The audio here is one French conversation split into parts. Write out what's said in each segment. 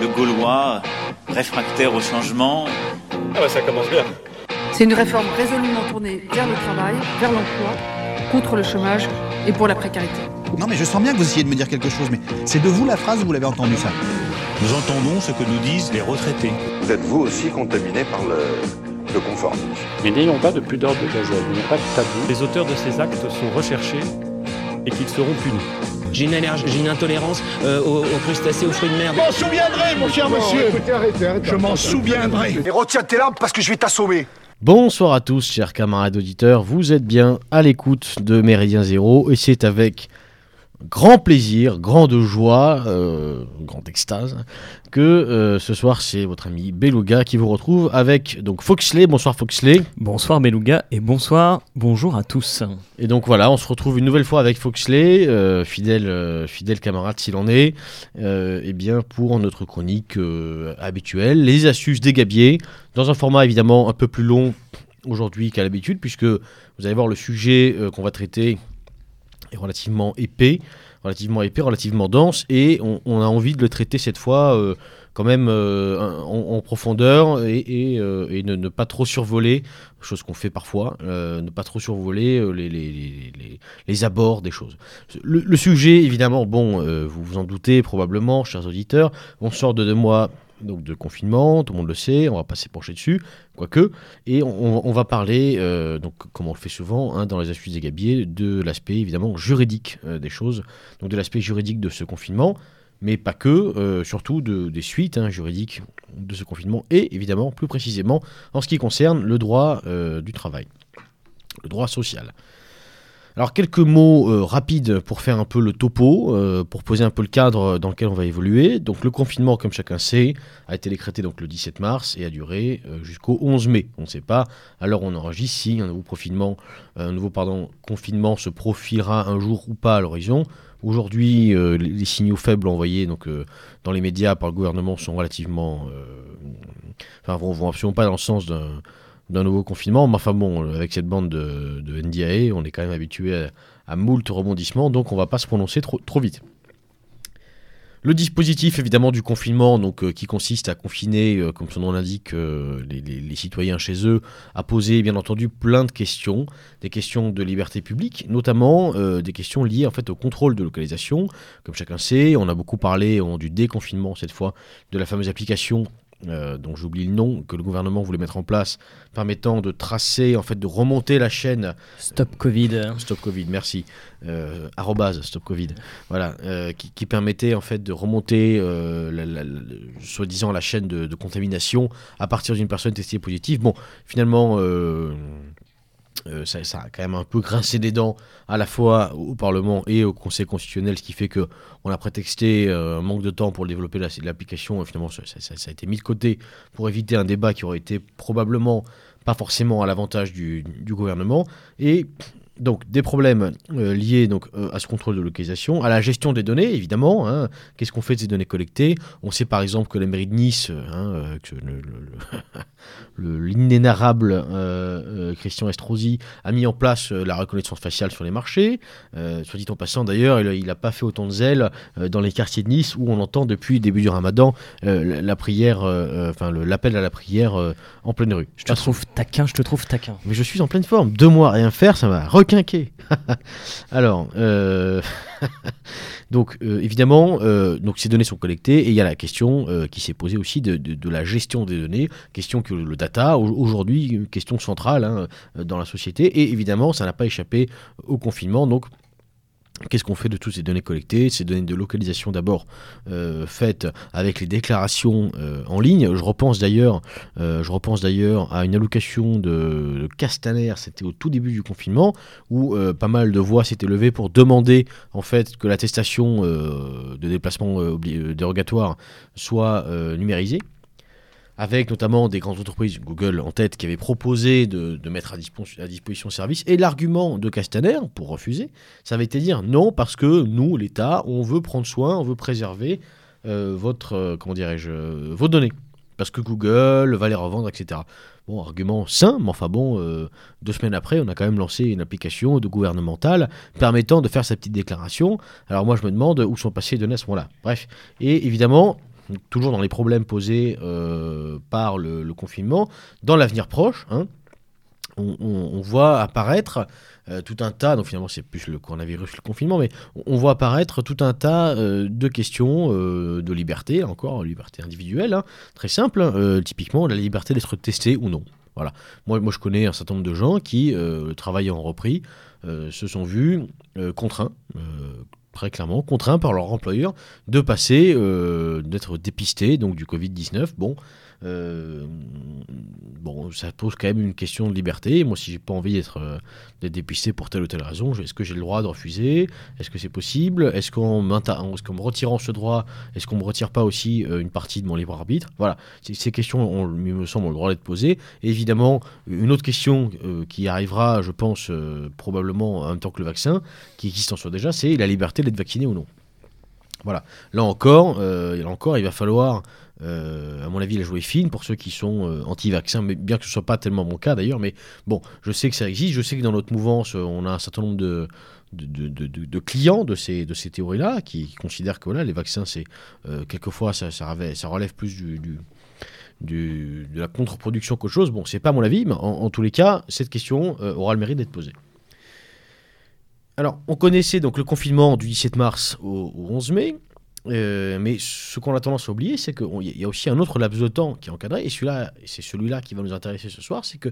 le Gaulois, réfractaire au changement. Ah bah ça commence bien. C'est une réforme résolument tournée vers le travail, vers l'emploi, contre le chômage et pour la précarité. Non mais je sens bien que vous essayez de me dire quelque chose, mais c'est de vous la phrase ou vous l'avez entendu ça Nous entendons ce que nous disent les retraités. Vous êtes vous aussi contaminé par le, le conformisme. Mais n'ayons pas de pudeur de gazelle, il n'y a pas de tabou. Les auteurs de ces actes sont recherchés et qu'ils seront punis. J'ai une allergie, j'ai une intolérance euh, aux, aux, crustacés, aux fruits de mer. Je m'en souviendrai, mon cher monsieur. Écoutez, arrêtez, arrêtez, je m'en souviendrai. Et retiens tes larmes parce que je vais t'assommer. Bonsoir à tous, chers camarades auditeurs. Vous êtes bien à l'écoute de Méridien Zéro et c'est avec grand plaisir, grande joie, euh, grande extase, que euh, ce soir c'est votre ami Beluga qui vous retrouve avec donc Foxley. Bonsoir Foxley. Bonsoir Beluga et bonsoir, bonjour à tous. Et donc voilà, on se retrouve une nouvelle fois avec Foxley, euh, fidèle, euh, fidèle camarade s'il en est, et bien pour notre chronique habituelle, les astuces des gabiers, dans un format évidemment un peu plus long aujourd'hui qu'à l'habitude, puisque vous allez voir le sujet qu'on va traiter relativement épais, relativement épais, relativement dense, et on, a envie de le traiter cette fois euh, quand même euh, en, profondeur et, euh, ne, pas trop survoler, chose qu'on fait parfois, ne pas trop survoler les, abords des choses. Le, le sujet, évidemment, bon, vous vous en doutez probablement, chers auditeurs, on sort de deux mois donc de confinement, tout le monde le sait, on va pas s'épancher dessus, quoique, et on, va parler, euh, donc comme on le fait souvent hein, dans les astuces des gabiers, de l'aspect évidemment juridique euh, des choses, donc de l'aspect juridique de ce confinement, mais pas que, euh, surtout de, des suites hein, juridiques de ce confinement, et évidemment plus précisément en ce qui concerne le droit du travail, le droit social. Alors quelques mots euh, rapides pour faire un peu le topo, euh, pour poser un peu le cadre dans lequel on va évoluer. Donc le confinement, comme chacun sait, a été décrété donc le 17 mars et a duré euh, jusqu'au 11 mai. On ne sait pas. Alors on enregistre si un nouveau confinement, un nouveau pardon, confinement se profilera un jour ou pas à l'horizon. Aujourd'hui, les, signaux faibles envoyés donc dans les médias par le gouvernement sont relativement, enfin vont, vont absolument pas dans le sens d'un d'un nouveau confinement. Mais enfin bon, avec cette bande de, de on est quand même habitué à, moult rebondissements, donc on va pas se prononcer trop, trop vite. Le dispositif évidemment du confinement, donc euh, qui consiste à confiner, euh, comme son nom l'indique, euh, les, citoyens chez eux, a posé bien entendu plein de questions, des questions de liberté publique, notamment des questions liées en fait au contrôle de localisation. Comme chacun sait, on a beaucoup parlé du déconfinement cette fois de la fameuse application euh, dont j'oublie le nom, que le gouvernement voulait mettre en place, permettant de tracer, en fait, de remonter la chaîne. Stop Covid. Stop Covid, merci. Euh, arrobase Stop Covid. Voilà, euh, qui, qui, permettait en fait de remonter, soi-disant, la chaîne de, de, contamination à partir d'une personne testée positive. Bon, finalement. Euh, ça, a quand même un peu grincé des dents à la fois au Parlement et au Conseil constitutionnel, ce qui fait que on a prétexté euh, un manque de temps pour développer l'application. Finalement, ça, a été mis de côté pour éviter un débat qui aurait été probablement pas forcément à l'avantage du, du, gouvernement. Et donc des problèmes euh, liés donc euh, à ce contrôle de localisation, à la gestion des données évidemment. Hein, Qu'est-ce qu'on fait de ces données collectées? On sait par exemple que la mairie de Nice, hein, que l'inénarrable euh, Christian Estrosi a mis en place euh, la reconnaissance faciale sur les marchés. Euh, soit dit en passant d'ailleurs, il n'a pas fait autant de zèle dans les quartiers de Nice où on entend depuis le début du Ramadan la, la, prière, enfin l'appel à la prière en pleine rue. Je te trouve taquin, je te trouve taquin. Mais je suis en pleine forme. Deux mois à rien faire, ça m'a Alors, euh... donc euh, évidemment, euh, donc ces données sont collectées et il y a la question qui s'est posée aussi de, de, la gestion des données, question que le data aujourd'hui question centrale hein, dans la société. Et évidemment ça n'a pas échappé au confinement. Donc Qu'est-ce qu'on fait de toutes ces données collectées Ces données de localisation d'abord euh, faites avec les déclarations euh, en ligne? Je repense d'ailleurs, euh, je repense d'ailleurs à une allocation de, de Castaner. C'était au tout début du confinement où pas mal de voix s'étaient levées pour demander en fait que l'attestation de déplacement dérogatoire soit numérisée avec notamment des grandes entreprises, Google en tête, qui avaient proposé de, mettre à, dispo à disposition ce service. Et l'argument de Castaner, pour refuser, ça avait été dire non, parce que nous, l'État, on veut prendre soin, on veut préserver euh, votre, euh, comment dirais-je, euh, vos données. Parce que Google va les revendre, etc. Bon, argument sain, mais enfin bon, deux semaines après, on a quand même lancé une application de gouvernementale permettant de faire sa petite déclaration. Alors moi, je me demande où sont passées les données à ce moment-là. Bref, et évidemment, toujours dans les problèmes posés euh, par le, confinement, dans l'avenir proche, hein, on, voit apparaître euh, tout un tas, donc finalement c'est plus le coronavirus, le confinement, mais on, voit apparaître tout un tas euh, de questions de liberté, encore liberté individuelle, hein, très simple, hein, typiquement la liberté d'être testé ou non. Voilà. Moi, moi je connais un certain nombre de gens qui, travaillant en repris, se sont vus contraints, très clairement, contraints par leur employeur de passer, euh, d'être dépistés, donc du Covid-19. Bon, bon, ça pose quand même une question de liberté. Moi, si j'ai pas envie d'être euh, dépisté pour telle ou telle raison, est-ce que j'ai le droit de refuser? Est-ce que c'est possible? Est-ce qu'en est-ce qu'en me retirant ce droit, est-ce qu'on me retire pas aussi euh, une partie de mon libre arbitre? Voilà, ces, questions, on- il me semble, ont le droit d'être posées. Et évidemment, une autre question euh, qui arrivera, je pense, euh, probablement en même temps que le vaccin, qui existe en soi déjà, c'est la liberté d'être vacciné ou non. Voilà. Là encore, euh, là encore, il va falloir, euh, à mon avis, la jouer fine pour ceux qui sont euh, anti-vaccins, mais bien que ce soit pas tellement mon cas d'ailleurs. Mais bon, je sais que ça existe. Je sais que dans notre mouvance, euh, on a un certain nombre de de, clients de ces, de ces théories-là qui, considèrent que voilà, les vaccins, c'est quelquefois ça, relève, plus du, de la contre-production qu'autre chose. Bon, c'est pas mon avis, mais en, tous les cas, cette question aura le mérite d'être posée. Alors, on connaissait donc le confinement du 17 mars au 11 mai, euh, mais ce qu'on a tendance à oublier, c'est qu'il y a aussi un autre laps de temps qui est encadré, et celui-là, c'est celui-là qui va nous intéresser ce soir, c'est que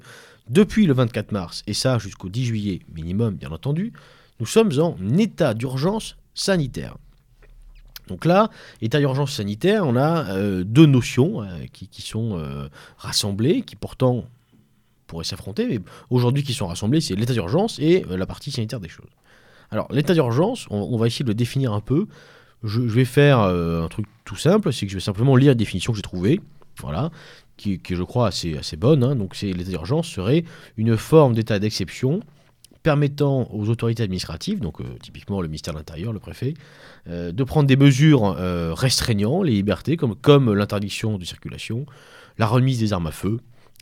depuis le 24 mars, et ça jusqu'au 10 juillet minimum, bien entendu, nous sommes en état d'urgence sanitaire. Donc là, état d'urgence sanitaire, on a euh, deux notions euh, qui, sont rassemblées, qui pourtant pourraient s'affronter, mais aujourd'hui qui sont rassemblées, c'est l'état d'urgence et la partie sanitaire des choses. Alors, l'état d'urgence, on va essayer de le définir un peu. Je, vais faire euh, un truc tout simple, c'est que je vais simplement lire la définition que j'ai trouvée, voilà, qui, qui je crois assez, assez bonne. hein. Donc, c'est l'état d'urgence serait une forme d'état d'exception permettant aux autorités administratives, donc euh, typiquement le ministère de l'Intérieur, le préfet, euh, de prendre des mesures restreignant les libertés, comme, comme l'interdiction de circulation, la remise des armes à feu.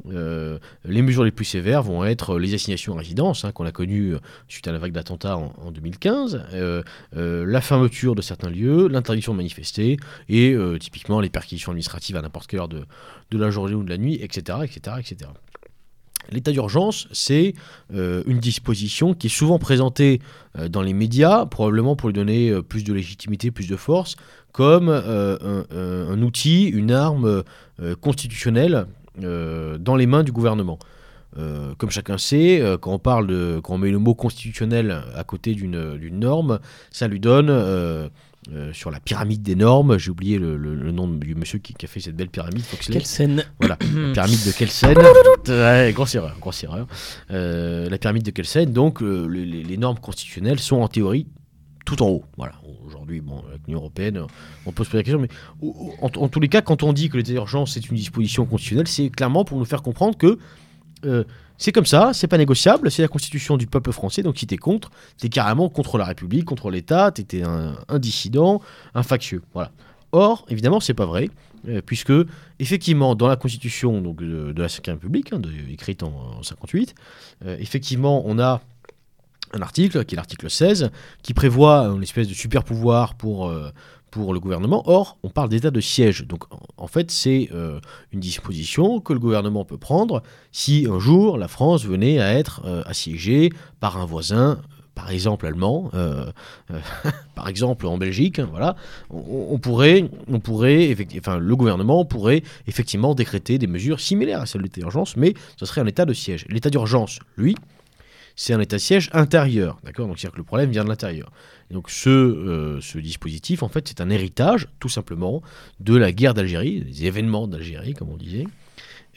Euh, les mesures les plus sévères vont être les assignations à résidence, hein, qu'on a connues euh, suite à la vague d'attentats en, en 2015, euh, la fermeture de certains lieux, l'interdiction de manifester, et typiquement les perquisitions administratives à n'importe quelle heure de, la journée ou de la nuit, etc. etc., etc. L'état d'urgence, c'est une disposition qui est souvent présentée dans les médias, probablement pour lui donner plus de légitimité, plus de force, comme un, outil, une arme constitutionnelle dans les mains du gouvernement. Euh, comme chacun sait, euh, quand on parle de, quand on met le mot constitutionnel à côté d'une norme, ça lui donne euh, euh, sur la pyramide des normes. J'ai oublié le, le- le nom du monsieur qui, qui a fait cette belle pyramide. Foxley. Scène Voilà, la pyramide de Kelsen. Ouais, grosse erreur, grosse erreur. Euh, la pyramide de Kelsen, donc euh, les- les normes constitutionnelles sont en théorie tout en haut. Voilà. Aujourd'hui, bon, avec l'Union européenne, on peut se poser la question, mais en, tous les cas, quand on dit que l'état d'urgence c'est une disposition constitutionnelle, c'est clairement pour nous faire comprendre que euh, c'est comme ça, c'est pas négociable, c'est la constitution du peuple français, donc si t'es contre, t'es carrément contre la République, contre l'État, t'étais un, un dissident, un factieux. Voilà. Or, évidemment, c'est pas vrai, euh, puisque effectivement, dans la constitution donc, de, la Ve République, hein, écrite en, en 58, euh, effectivement, on a un article, qui est l'article 16, qui prévoit une espèce de super pouvoir pour, euh, pour le gouvernement. Or, on parle d'état de siège. Donc, en, fait, c'est euh, une disposition que le gouvernement peut prendre si un jour la France venait à être euh, assiégée par un voisin, par exemple allemand, par exemple en Belgique, hein, voilà, on, on pourrait, on pourrait, enfin, le gouvernement pourrait effectivement décréter des mesures similaires à celles de l'état d'urgence, mais ce serait un état de siège. L'état d'urgence, lui, c'est un état de siège intérieur, d'accord? Donc c'est-à-dire que le problème vient de l'intérieur. Donc ce, euh, ce dispositif, en fait, c'est un héritage, tout simplement, de la guerre d'Algérie, des événements d'Algérie, comme on disait.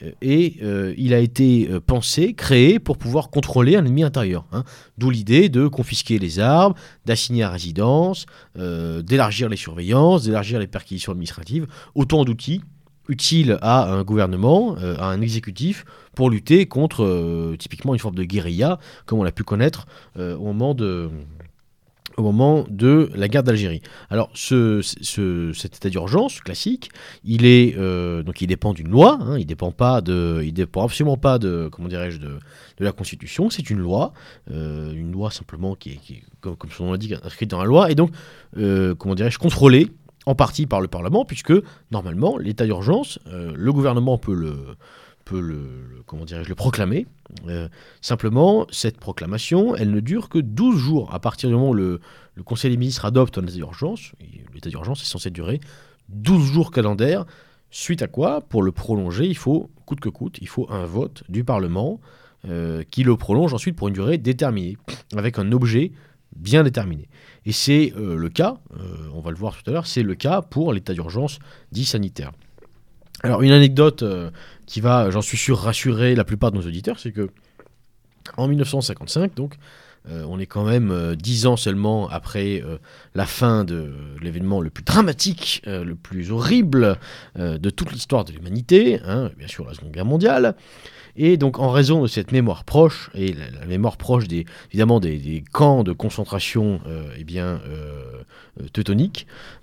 Euh, Et euh, il a été pensé, créé pour pouvoir contrôler un ennemi intérieur. hein. D'où l'idée de confisquer les armes, d'assigner à résidence, d'élargir les surveillances, d'élargir les perquisitions administratives, autant d'outils utiles à un gouvernement, euh, à un exécutif, pour lutter contre euh, typiquement une forme de guérilla, comme on l'a pu connaître euh, au moment de au moment de la guerre d'Algérie. Alors, ce, ce- cet état d'urgence classique, il est donc il dépend d'une loi. hein, il dépend dépend absolument pas de comment dirais-je de, de la Constitution. C'est une loi, une loi simplement qui est, comme, son nom l'indique inscrite dans la loi et donc comment dirais-je contrôlée en partie par le Parlement, puisque normalement, l'état d'urgence, euh, le gouvernement peut le, peut le, proclamer. Euh, simplement, cette proclamation, elle ne dure que 12 jours. À partir du moment où le, Conseil des ministres adopte un état d'urgence, l'état d'urgence est censé durer 12 jours calendaires, suite à quoi, pour le prolonger, il faut, coûte que coûte, il faut un vote du Parlement euh, qui le prolonge ensuite pour une durée déterminée, avec un objet bien déterminé. Et c'est euh, le cas, euh, on va le voir tout à l'heure, c'est le cas pour l'état d'urgence dit sanitaire. Alors une anecdote euh, qui va, j'en suis sûr, rassurer la plupart de nos auditeurs, c'est que en 1955, donc, on est quand même euh, dix ans seulement après la fin de l'événement le plus dramatique, le plus horrible de toute l'histoire de l'humanité, hein, bien sûr la Seconde Guerre mondiale. Et donc en raison de cette mémoire proche, et la, mémoire proche des, évidemment des, camps de concentration euh, eh bien, euh, euh,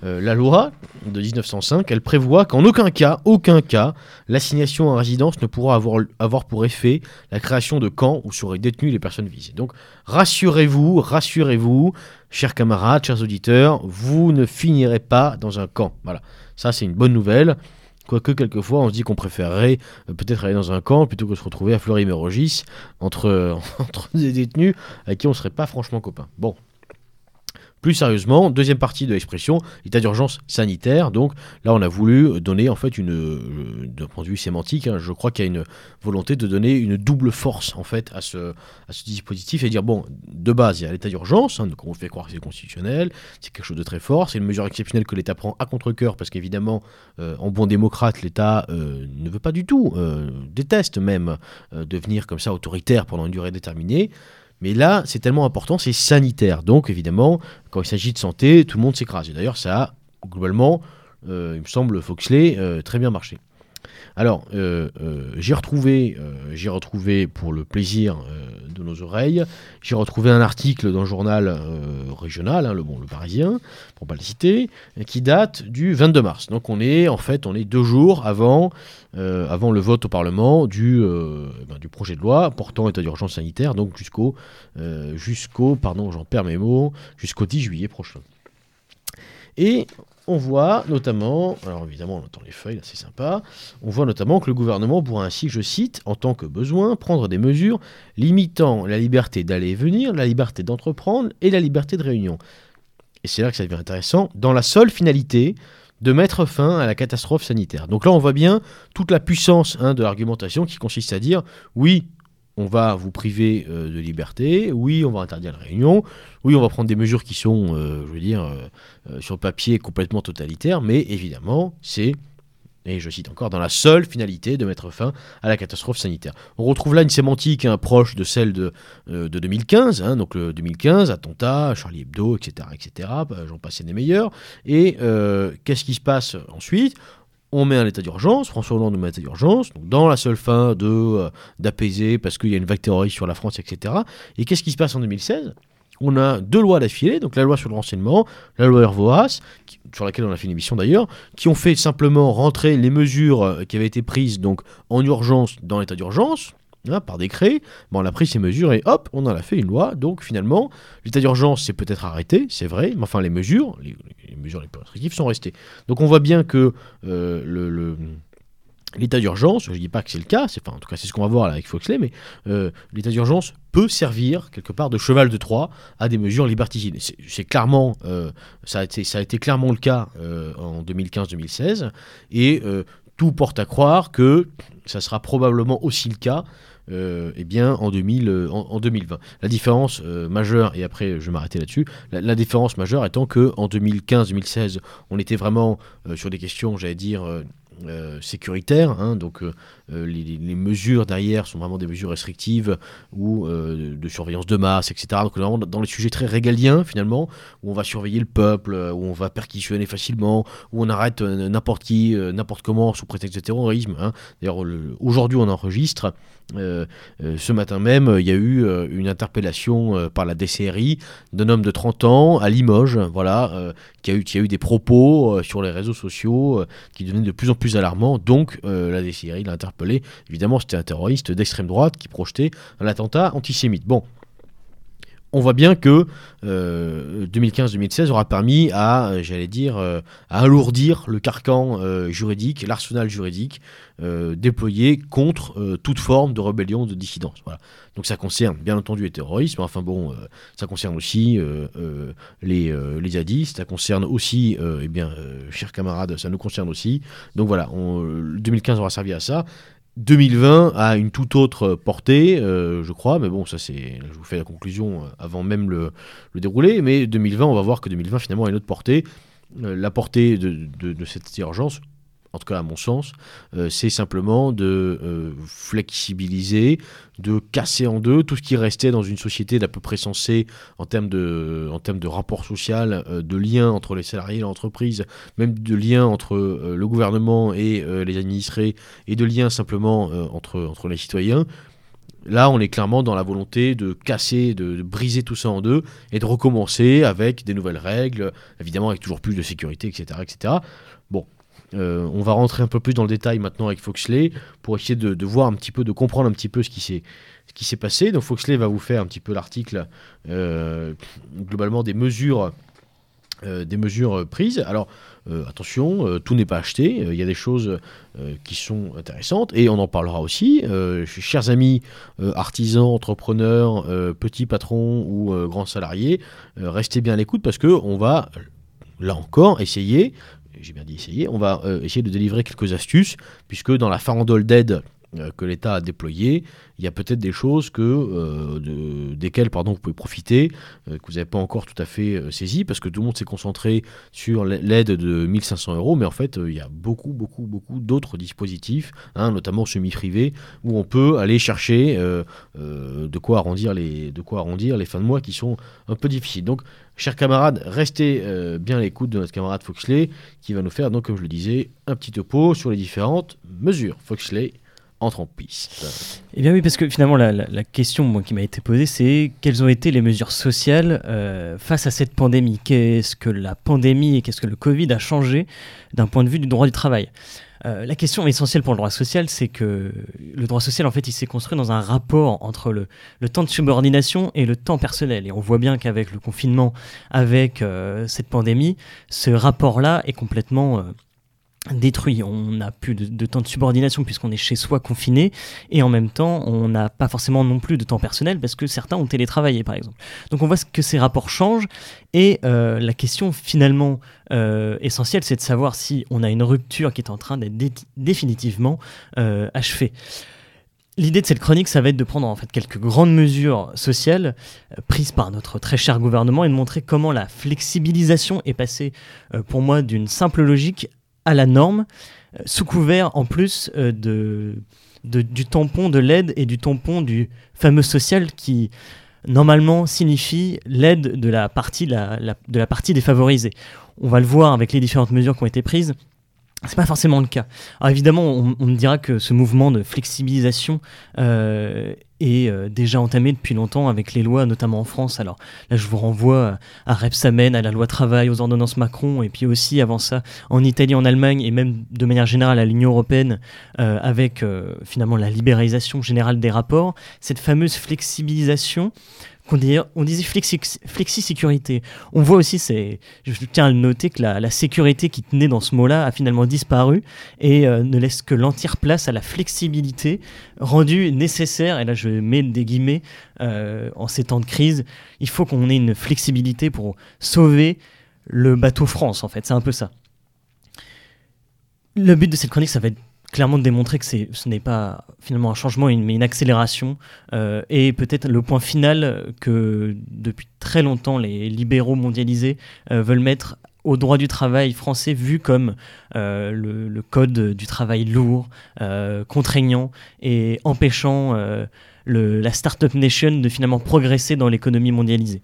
euh, la loi de 1905, elle prévoit qu'en aucun cas, aucun cas, l'assignation à résidence ne pourra avoir, avoir pour effet la création de camps où seraient détenues les personnes visées. Donc rassurez-vous, rassurez-vous, chers camarades, chers auditeurs, vous ne finirez pas dans un camp. Voilà, ça c'est une bonne nouvelle. Quoique quelquefois on se dit qu'on préférerait euh, peut-être aller dans un camp plutôt que se retrouver à Fleury-Mérogis entre, entre des détenus avec qui on ne serait pas franchement copains. Bon. Plus sérieusement, deuxième partie de l'expression, état d'urgence sanitaire. Donc là, on a voulu donner en fait une, euh, d'un point de vue sémantique, hein, je crois qu'il y a une volonté de donner une double force en fait à ce, dispositif et dire bon, de base, il y a l'état d'urgence, hein, donc on fait croire que c'est constitutionnel, c'est quelque chose de très fort, c'est une mesure exceptionnelle que l'État prend à contre-cœur parce qu'évidemment, euh, en bon démocrate, l'État euh, ne veut pas du tout, déteste même devenir comme ça autoritaire pendant une durée déterminée. Mais là, c'est tellement important, c'est sanitaire. Donc, évidemment, quand il s'agit de santé, tout le monde s'écrase. Et d'ailleurs, ça a, globalement, euh, il me semble, Foxley, euh, très bien marché. Alors, euh, euh, j'ai retrouvé, euh, j'ai retrouvé, pour le plaisir de nos oreilles, j'ai retrouvé un article dans le journal régional, hein, le, bon, le Parisien, pour pas le citer, qui date du 22 mars. Donc, on est, en fait, on est deux jours avant, le vote au Parlement du, ben, du projet de loi portant état d'urgence sanitaire, donc jusqu'au, jusqu'au, mes mots, jusqu'au 10 juillet prochain. Et on voit notamment, alors évidemment on entend les feuilles, c'est sympa, on voit notamment que le gouvernement pourra ainsi, je cite, en tant que besoin, prendre des mesures limitant la liberté d'aller et venir, la liberté d'entreprendre et la liberté de réunion. Et c'est là que ça devient intéressant, dans la seule finalité de mettre fin à la catastrophe sanitaire. Donc là on voit bien toute la puissance hein, de l'argumentation qui consiste à dire, oui, on va vous priver euh, de liberté, oui, on va interdire la réunion, oui, on va prendre des mesures qui sont, euh, je veux dire, euh, sur le papier complètement totalitaires, mais évidemment, c'est, et je cite encore, dans la seule finalité de mettre fin à la catastrophe sanitaire. On retrouve là une sémantique hein, proche de celle de, euh, de 2015, hein, donc le 2015, attentat, Charlie Hebdo, etc., etc., j'en passais des meilleurs. Et qu'est-ce qui se passe ensuite? On met un état d'urgence, François Hollande nous met un état d'urgence, dans la seule fin de euh, d'apaiser parce qu'il y a une vague terroriste sur la France, etc. Et qu'est-ce qui se passe en 2016 On a deux lois d'affilée, donc la loi sur le renseignement, la loi Hervoas, sur laquelle on a fait une émission d'ailleurs, qui ont fait simplement rentrer les mesures euh, qui avaient été prises donc en urgence dans l'état d'urgence. hein, par décret, Bon, on a pris ces mesures et hop, on en a fait une loi. Donc finalement, l'état d'urgence c'est peut-être arrêté, c'est vrai, mais enfin les mesures, les, les mesures les plus restrictives sont restées. Donc on voit bien que euh, l'état d'urgence, je ne dis pas que c'est le cas, enfin, en tout cas c'est ce qu'on va voir avec Foxley, mais euh, l'état d'urgence peut servir quelque part de cheval de Troie à des mesures liberticides. C'est, clairement, euh, ça, a été, clairement le cas en 2015-2016, et tout porte à croire que ça sera probablement aussi le cas euh, eh bien, en, 2000, euh, 2020. La différence euh, majeure, et après je vais m'arrêter là-dessus, la, différence majeure étant que en 2015-2016, on était vraiment sur des questions, j'allais dire, sécuritaires. hein, donc euh, les, mesures derrière sont vraiment des mesures restrictives ou euh, de surveillance de masse, etc. Donc vraiment dans les sujets très régaliens finalement, où on va surveiller le peuple, euh, où on va perquisitionner facilement, où on arrête n'importe qui, n'importe comment sous prétexte de terrorisme. hein. D'ailleurs, le- aujourd'hui on enregistre. Ce matin même, il y a eu une interpellation par la DCRI d'un homme de 30 ans à Limoges, voilà, qui, a eu, qui a eu des propos sur les réseaux sociaux qui devenaient de plus en plus alarmants. Donc, la DCRI l'a. Évidemment, c'était un terroriste d'extrême droite qui projetait un attentat antisémite. Bon. On voit bien que 2015-2016 aura permis à, j'allais dire, à alourdir le carcan juridique, l'arsenal juridique déployé contre toute forme de rébellion, de dissidence. Donc ça concerne bien entendu le terrorisme, enfin bon, ça concerne aussi les, les ça concerne aussi, eh bien, chers camarades, ça nous concerne aussi. Donc voilà, on, 2015 aura servi à ça. 2020 a une toute autre portée, euh, je crois, mais bon, ça c'est, je vous fais la conclusion euh, avant même le, le, déroulé, mais 2020, on va voir que 2020 finalement a une autre portée. Euh, la portée de cette urgence, en tout cas à mon sens, euh, c'est simplement de euh, flexibiliser, de casser en deux tout ce qui restait dans une société d'à peu près sensée en termes de, en termes de rapport social, euh, de lien entre les salariés et l'entreprise, même de lien entre le gouvernement et les administrés, et de lien simplement entre, entre les citoyens. Là, on est clairement dans la volonté de casser, de, de, briser tout ça en deux et de recommencer avec des nouvelles règles, évidemment avec toujours plus de sécurité, etc. etc. Bon, euh, on va rentrer un peu plus dans le détail maintenant avec Foxley pour essayer de, voir un petit peu, de comprendre un petit peu ce qui s'est passé. Donc Foxley va vous faire un petit peu l'article euh, globalement des mesures euh, des mesures prises. Alors attention, tout n'est pas acheté. Il y a des choses qui sont intéressantes et on en parlera aussi. chers amis artisans, entrepreneurs, petits patrons ou grands salariés, restez bien à l'écoute parce que on va là encore essayer j'ai bien dit essayer, on va euh, essayer de délivrer quelques astuces, puisque dans la farandole d'aide que l'État a déployée, il y a peut-être des choses que, euh, de, desquelles pardon, vous pouvez profiter, que vous n'avez pas encore tout à fait saisi, parce que tout le monde s'est concentré sur l'aide de 1500 euros, mais en fait, il y a beaucoup, beaucoup, beaucoup d'autres dispositifs, hein, notamment semi-privés, où on peut aller chercher de, quoi arrondir les, de quoi arrondir les fins de mois qui sont un peu difficiles. Donc, Chers camarades, restez euh, bien à l'écoute de notre camarade Foxley qui va nous faire, donc, comme je le disais, un petit topo sur les différentes mesures. Foxley entre en piste. Eh bien oui, parce que finalement, la, question moi, qui m'a été posée, c'est quelles ont été les mesures sociales euh, face à cette pandémie? Qu'est-ce que la pandémie et qu'est-ce que le Covid a changé d'un point de vue du droit du travail? Euh, la question essentielle pour le droit social, c'est que le droit social, en fait, il s'est construit dans un rapport entre le, le, temps de subordination et le temps personnel. Et on voit bien qu'avec le confinement, avec euh, cette pandémie, ce rapport-là est complètement... Détruit. On n'a plus de, temps de subordination puisqu'on est chez soi confiné et en même temps on n'a pas forcément non plus de temps personnel parce que certains ont télétravaillé par exemple. Donc on voit que ces rapports changent et euh, la question finalement euh, essentielle c'est de savoir si on a une rupture qui est en train d'être dé définitivement euh, achevée. L'idée de cette chronique, ça va être de prendre en fait quelques grandes mesures sociales prises par notre très cher gouvernement et de montrer comment la flexibilisation est passée pour moi d'une simple logique à la norme, euh, sous couvert en plus euh, de, du tampon de l'aide et du tampon du fameux social qui normalement signifie l'aide de la partie défavorisée. On va le voir avec les différentes mesures qui ont été prises. C'est pas forcément le cas. Alors évidemment, on, me dira que ce mouvement de flexibilisation euh, est euh, déjà entamé depuis longtemps avec les lois, notamment en France. Alors là, je vous renvoie à Repsamen, à la loi travail, aux ordonnances Macron, et puis aussi avant ça en Italie, en Allemagne, et même de manière générale à l'Union européenne, euh, avec finalement la libéralisation générale des rapports. Cette fameuse flexibilisation on, disait flexi-sécurité. On voit aussi, c'est, je tiens à le noter, que la, la, sécurité qui tenait dans ce mot-là a finalement disparu et euh, ne laisse que l'entière place à la flexibilité rendue nécessaire, et là je mets des guillemets, euh, en ces temps de crise, il faut qu'on ait une flexibilité pour sauver le bateau France, en fait, c'est un peu ça. Le but de cette chronique, ça va être clairement démontrer que ce n'est pas finalement un changement, mais une accélération, euh, et peut-être le point final que depuis très longtemps les libéraux mondialisés euh, veulent mettre au droit du travail français vu comme euh, le, le, code du travail lourd, contraignant et empêchant le, la Startup Nation de finalement progresser dans l'économie mondialisée.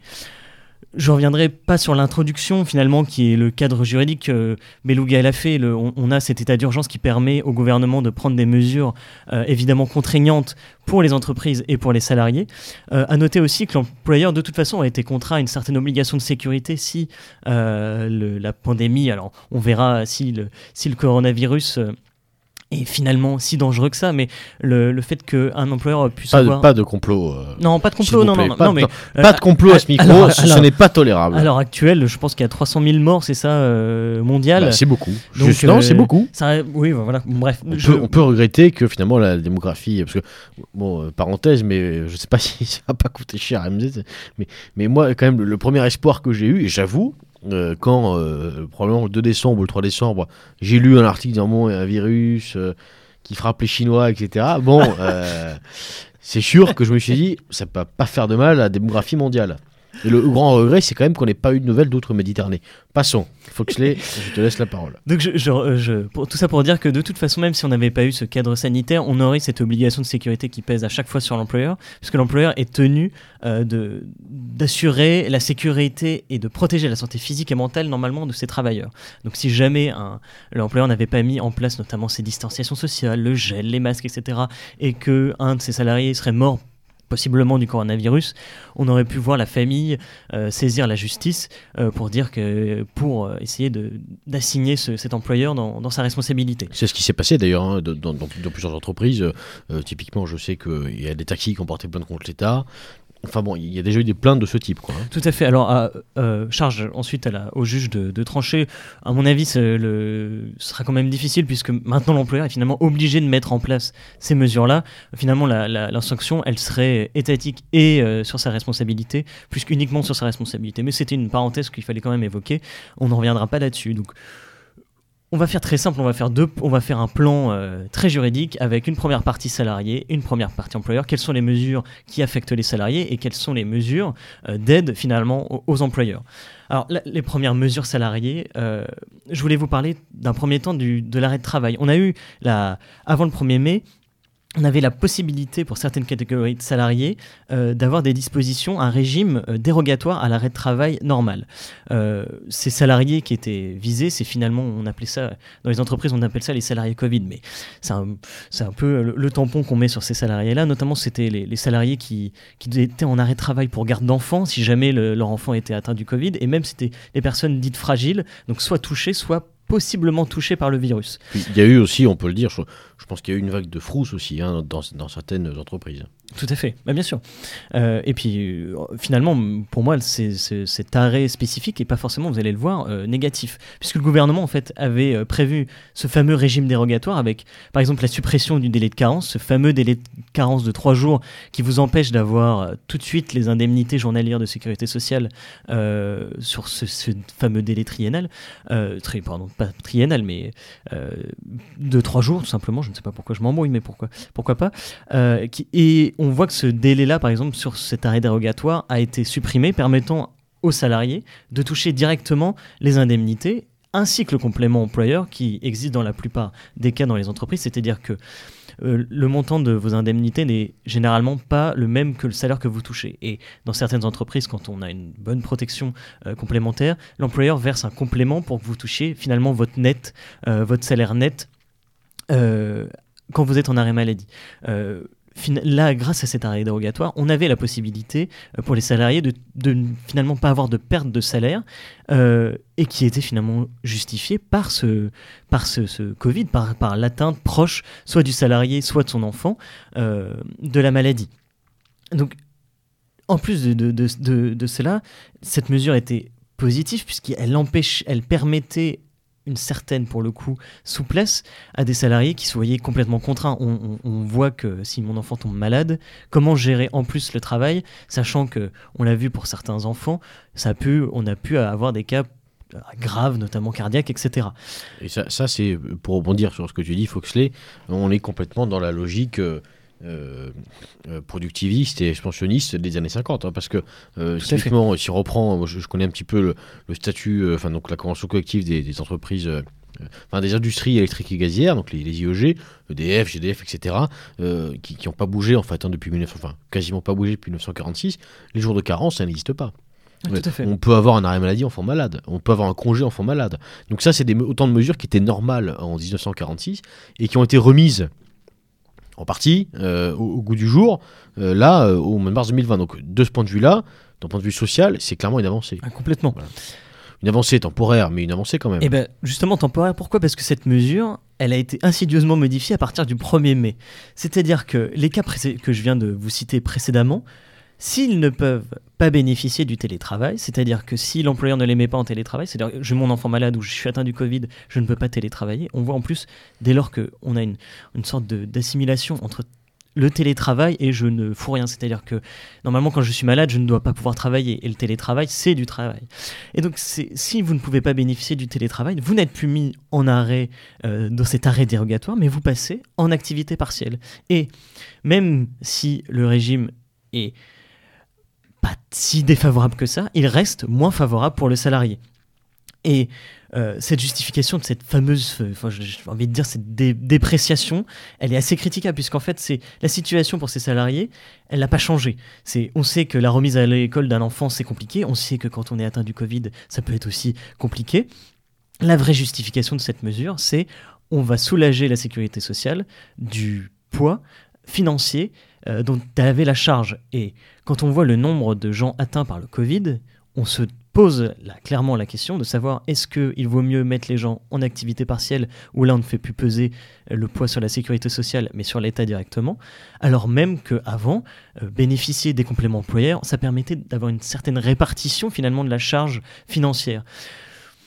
Je reviendrai pas sur l'introduction finalement qui est le cadre juridique. Euh, Beluga l'a fait. On, a cet état d'urgence qui permet au gouvernement de prendre des mesures euh, évidemment contraignantes pour les entreprises et pour les salariés. Euh, à noter aussi que l'employeur de toute façon a été contraint à une certaine obligation de sécurité si euh, la pandémie. Alors on verra si le, si le coronavirus est finalement si dangereux que ça, mais le, le fait qu'un employeur puisse Pas, avoir... de, pas de complot. euh, Non, pas de complot, non, plaît. non, non, Pas non, de- mais... Pas euh, de complot à ce micro, alors- ce, n'est pas tolérable. À l'heure actuelle, je pense qu'il y a 300 000 morts, c'est ça, euh, mondial Bah, c'est beaucoup. Donc, Juste- non, euh, c'est beaucoup. Ça, oui, voilà. Bref, On, je- peut, on peut regretter que finalement la démographie, parce que, bon, euh, parenthèse, mais je sais pas si ça va pas coûter cher à MZ, mais, mais moi, quand même, le, le premier espoir que j'ai eu, et j'avoue, euh, quand, euh, probablement le 2 décembre ou le 3 décembre, j'ai lu un article disant, bon, il y a un virus euh, qui frappe les Chinois, etc. Bon, c'est sûr que je me suis dit, ça peut pas faire de mal à la démographie mondiale. Et le grand regret, c'est quand même qu'on n'ait pas eu de nouvelles d'autres Méditerranée. Passons. Foxley, je te laisse la parole. Donc je- pour, tout ça pour dire que de toute façon, même si on n'avait pas eu ce cadre sanitaire, on aurait cette obligation de sécurité qui pèse à chaque fois sur l'employeur, puisque l'employeur est tenu euh, d'assurer la sécurité et de protéger la santé physique et mentale normalement de ses travailleurs. Donc si jamais un- l'employeur n'avait pas mis en place notamment ces distanciations sociales, le gel, les masques, etc., et que un de ses salariés serait mort possiblement du coronavirus, on aurait pu voir la famille euh, saisir la justice euh, pour dire que pour euh, essayer d'assigner ce- cet employeur dans, dans sa responsabilité. C'est ce qui s'est passé d'ailleurs hein, dans, plusieurs entreprises. Typiquement, je sais qu'il y a des taxis qui ont porté plainte contre l'État. Enfin bon, il y a déjà eu des plaintes de ce type. Quoi, hein. Tout à fait. Alors, à, euh, charge ensuite à la- au juge de, trancher. À mon avis, ce sera quand même difficile puisque maintenant l'employeur est finalement obligé de mettre en place ces mesures-là. Finalement, la sanction, elle serait étatique et euh, sur sa responsabilité, plus qu'uniquement sur sa responsabilité. Mais c'était une parenthèse qu'il fallait quand même évoquer. On n'en reviendra pas là-dessus. Donc, on va faire très simple, on va faire deux, on va faire un plan euh, très juridique avec une première partie salarié, une première partie employeur. Quelles sont les mesures qui affectent les salariés et quelles sont les mesures euh, d'aide finalement aux, employeurs? Alors les premières mesures salariées, euh, je voulais vous parler d'un premier temps de l'arrêt de travail. On a eu avant le 1er mai. On avait la possibilité pour certaines catégories de salariés euh, d'avoir des dispositions, un régime euh, dérogatoire à l'arrêt de travail normal. Euh, ces salariés qui étaient visés, c'est finalement, on appelait ça, dans les entreprises, on appelle ça les salariés Covid, mais c'est un, peu le, tampon qu'on met sur ces salariés-là. Notamment, c'était les, salariés qui, étaient en arrêt de travail pour garde d'enfants, si jamais le- leur enfant était atteint du Covid, et même c'était les personnes dites fragiles, donc soit touchées, soit possiblement touchées par le virus. Il y a eu aussi, on peut le dire, je, pense qu'il y a eu une vague de frousse aussi hein, dans certaines entreprises. Tout à fait, bah, bien sûr. Euh, et puis, euh, finalement, pour moi, c'est, cet arrêt spécifique n'est pas forcément, vous allez le voir, euh, négatif. Puisque le gouvernement, en fait, avait prévu ce fameux régime dérogatoire avec, par exemple, la suppression du délai de carence, ce fameux délai de carence de trois jours qui vous empêche d'avoir tout de suite les indemnités journalières de sécurité sociale sur ce, fameux délai triennal. Tri- pardon, pas triennal, mais de trois jours, tout simplement. Je ne sais pas pourquoi je m'embrouille, mais pourquoi, pourquoi pas. Et voit que ce délai-là, par exemple, sur cet arrêt dérogatoire, a été supprimé, permettant aux salariés de toucher directement les indemnités ainsi que le complément employeur qui existe dans la plupart des cas dans les entreprises, c'est-à-dire que euh, le montant de vos indemnités n'est généralement pas le même que le salaire que vous touchez. Et dans certaines entreprises, quand on a une bonne protection euh, complémentaire, l'employeur verse un complément pour que vous touchiez finalement votre net, euh, votre salaire net quand vous êtes en arrêt maladie. Là, grâce à cet arrêt dérogatoire, on avait la possibilité euh, pour les salariés de, de finalement pas avoir de perte de salaire euh, et qui était finalement justifiée par ce, par ce, Covid, par, l'atteinte proche soit du salarié, soit de son enfant euh, de la maladie. Donc, en plus de, de- de cela, cette mesure était positive puisqu'elle empêche, elle permettait une certaine, pour le coup, souplesse à des salariés qui se voyaient complètement contraints. On, voit que si mon enfant tombe malade, comment gérer en plus le travail, sachant que, on l'a vu pour certains enfants, ça a pu, on a pu avoir des cas euh, graves, notamment cardiaques, etc. Et ça, ça c'est pour rebondir sur ce que tu dis, Foxley, on est complètement dans la logique euh, euh, euh, productiviste et expansionniste des années 50. hein, parce que, euh, typiquement, si on reprend, moi, je, je connais un petit peu le, le statut, euh, enfin, donc la convention collective des, des entreprises. Enfin, des industries électriques et gazières, donc les, les IEG, EDF, GDF, etc., qui n'ont pas bougé en fait hein, depuis 1900, enfin quasiment pas bougé depuis 1946. Les jours de carence, ça n'existe pas. Ouais. On peut avoir un arrêt maladie enfant malade, on peut avoir un congé enfant malade. Donc ça, c'est autant de mesures qui étaient normales en 1946 et qui ont été remises en partie euh, au, au goût du jour, euh, là, euh, au mois de mars 2020. Donc de ce point de vue-là, d'un point de vue social, c'est clairement une avancée. Ah, complètement. Une avancée temporaire, mais une avancée quand même. Et ben justement temporaire, pourquoi? Parce que cette mesure, elle a été insidieusement modifiée à partir du 1er mai. C'est-à-dire que les cas que je viens de vous citer précédemment, s'ils ne peuvent pas bénéficier du télétravail, c'est-à-dire que si l'employeur ne les met pas en télétravail, c'est-à-dire j'ai mon enfant malade ou je suis atteint du Covid, je ne peux pas télétravailler, on voit en plus, dès lors qu'on a une, une sorte d'assimilation entre le télétravail et je ne fous rien. C'est-à-dire que normalement, quand je suis malade, je ne dois pas pouvoir travailler. Et le télétravail, c'est du travail. Et donc, si vous ne pouvez pas bénéficier du télétravail, vous n'êtes plus mis en arrêt, euh, dans cet arrêt dérogatoire, mais vous passez en activité partielle. Et même si le régime est pas si défavorable que ça, il reste moins favorable pour le salarié. Et euh, cette justification de cette fameuse, euh, enfin, j'ai envie de dire cette dépréciation, elle est assez critiquable puisqu'en fait c'est la situation pour ces salariés, elle n'a pas changé. On sait que la remise à l'école d'un enfant c'est compliqué, on sait que quand on est atteint du Covid ça peut être aussi compliqué. La vraie justification de cette mesure, c'est on va soulager la sécurité sociale du poids financier euh, dont elle avait la charge. Et quand on voit le nombre de gens atteints par le Covid, on se pose clairement la question de savoir est-ce qu'il vaut mieux mettre les gens en activité partielle où là on ne fait plus peser euh, le poids sur la sécurité sociale mais sur l'État directement, alors même qu'avant, euh, bénéficier des compléments employeurs, ça permettait d'avoir une certaine répartition finalement de la charge financière.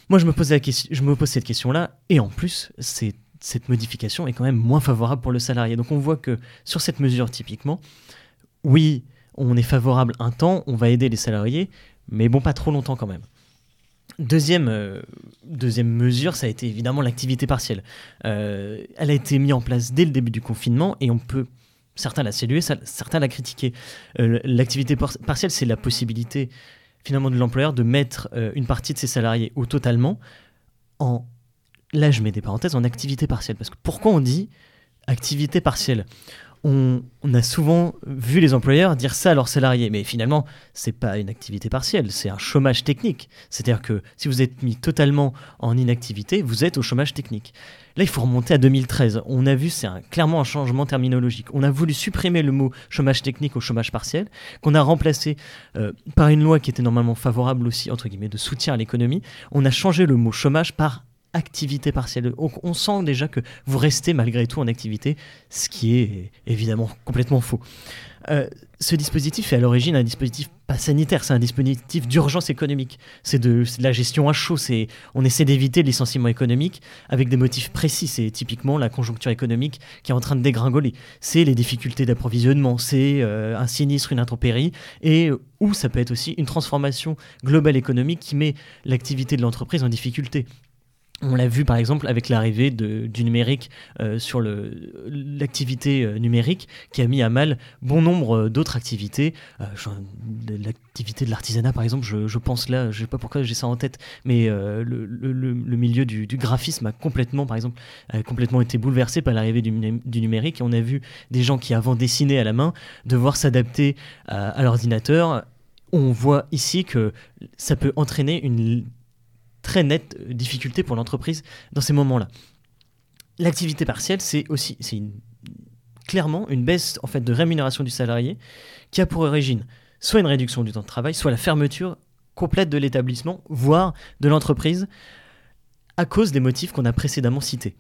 Moi je me pose, la question, je me pose cette question-là et en plus cette modification est quand même moins favorable pour le salarié. Donc on voit que sur cette mesure typiquement, oui, on est favorable un temps, on va aider les salariés, mais bon, pas trop longtemps quand même. Deuxième, euh, deuxième mesure, ça a été évidemment l'activité partielle. Euh, elle a été mise en place dès le début du confinement et on peut, certains la saluer, certains la critiquer. Euh, l'activité partielle, c'est la possibilité finalement de l'employeur de mettre une partie de ses salariés ou totalement en, là je mets des parenthèses, en activité partielle. Parce que pourquoi on dit activité partielle? On, a souvent vu les employeurs dire ça à leurs salariés, mais finalement, c'est pas une activité partielle, c'est un chômage technique. C'est-à-dire que si vous êtes mis totalement en inactivité, vous êtes au chômage technique. Là, il faut remonter à 2013. On a vu, c'est clairement un changement terminologique. On a voulu supprimer le mot chômage technique au chômage partiel, qu'on a remplacé euh, par une loi qui était normalement favorable aussi, entre guillemets, de soutien à l'économie. On a changé le mot chômage par activité partielle. On, sent déjà que vous restez malgré tout en activité, ce qui est évidemment complètement faux. Euh, ce dispositif est à l'origine un dispositif pas sanitaire, c'est un dispositif d'urgence économique. C'est de, la gestion à chaud. On essaie d'éviter le licenciement économique avec des motifs précis. C'est typiquement la conjoncture économique qui est en train de dégringoler. C'est les difficultés d'approvisionnement. C'est euh, un sinistre, une intempérie. Et ou ça peut être aussi une transformation globale économique qui met l'activité de l'entreprise en difficulté. On l'a vu par exemple avec l'arrivée du numérique euh, sur l'activité euh, numérique qui a mis à mal bon nombre euh, d'autres activités. L'activité de l'artisanat par exemple, je, pense là, je ne sais pas pourquoi j'ai ça en tête, mais le, milieu du, graphisme a complètement par exemple complètement été bouleversé par l'arrivée du, numérique et on a vu des gens qui avant dessinaient à la main devoir s'adapter à l'ordinateur. On voit ici que ça peut entraîner une très nette euh, difficulté pour l'entreprise dans ces moments-là. L'activité partielle, c'est aussi c'est clairement une baisse en fait de rémunération du salarié qui a pour origine soit une réduction du temps de travail, soit la fermeture complète de l'établissement, voire de l'entreprise, à cause des motifs qu'on a précédemment cités.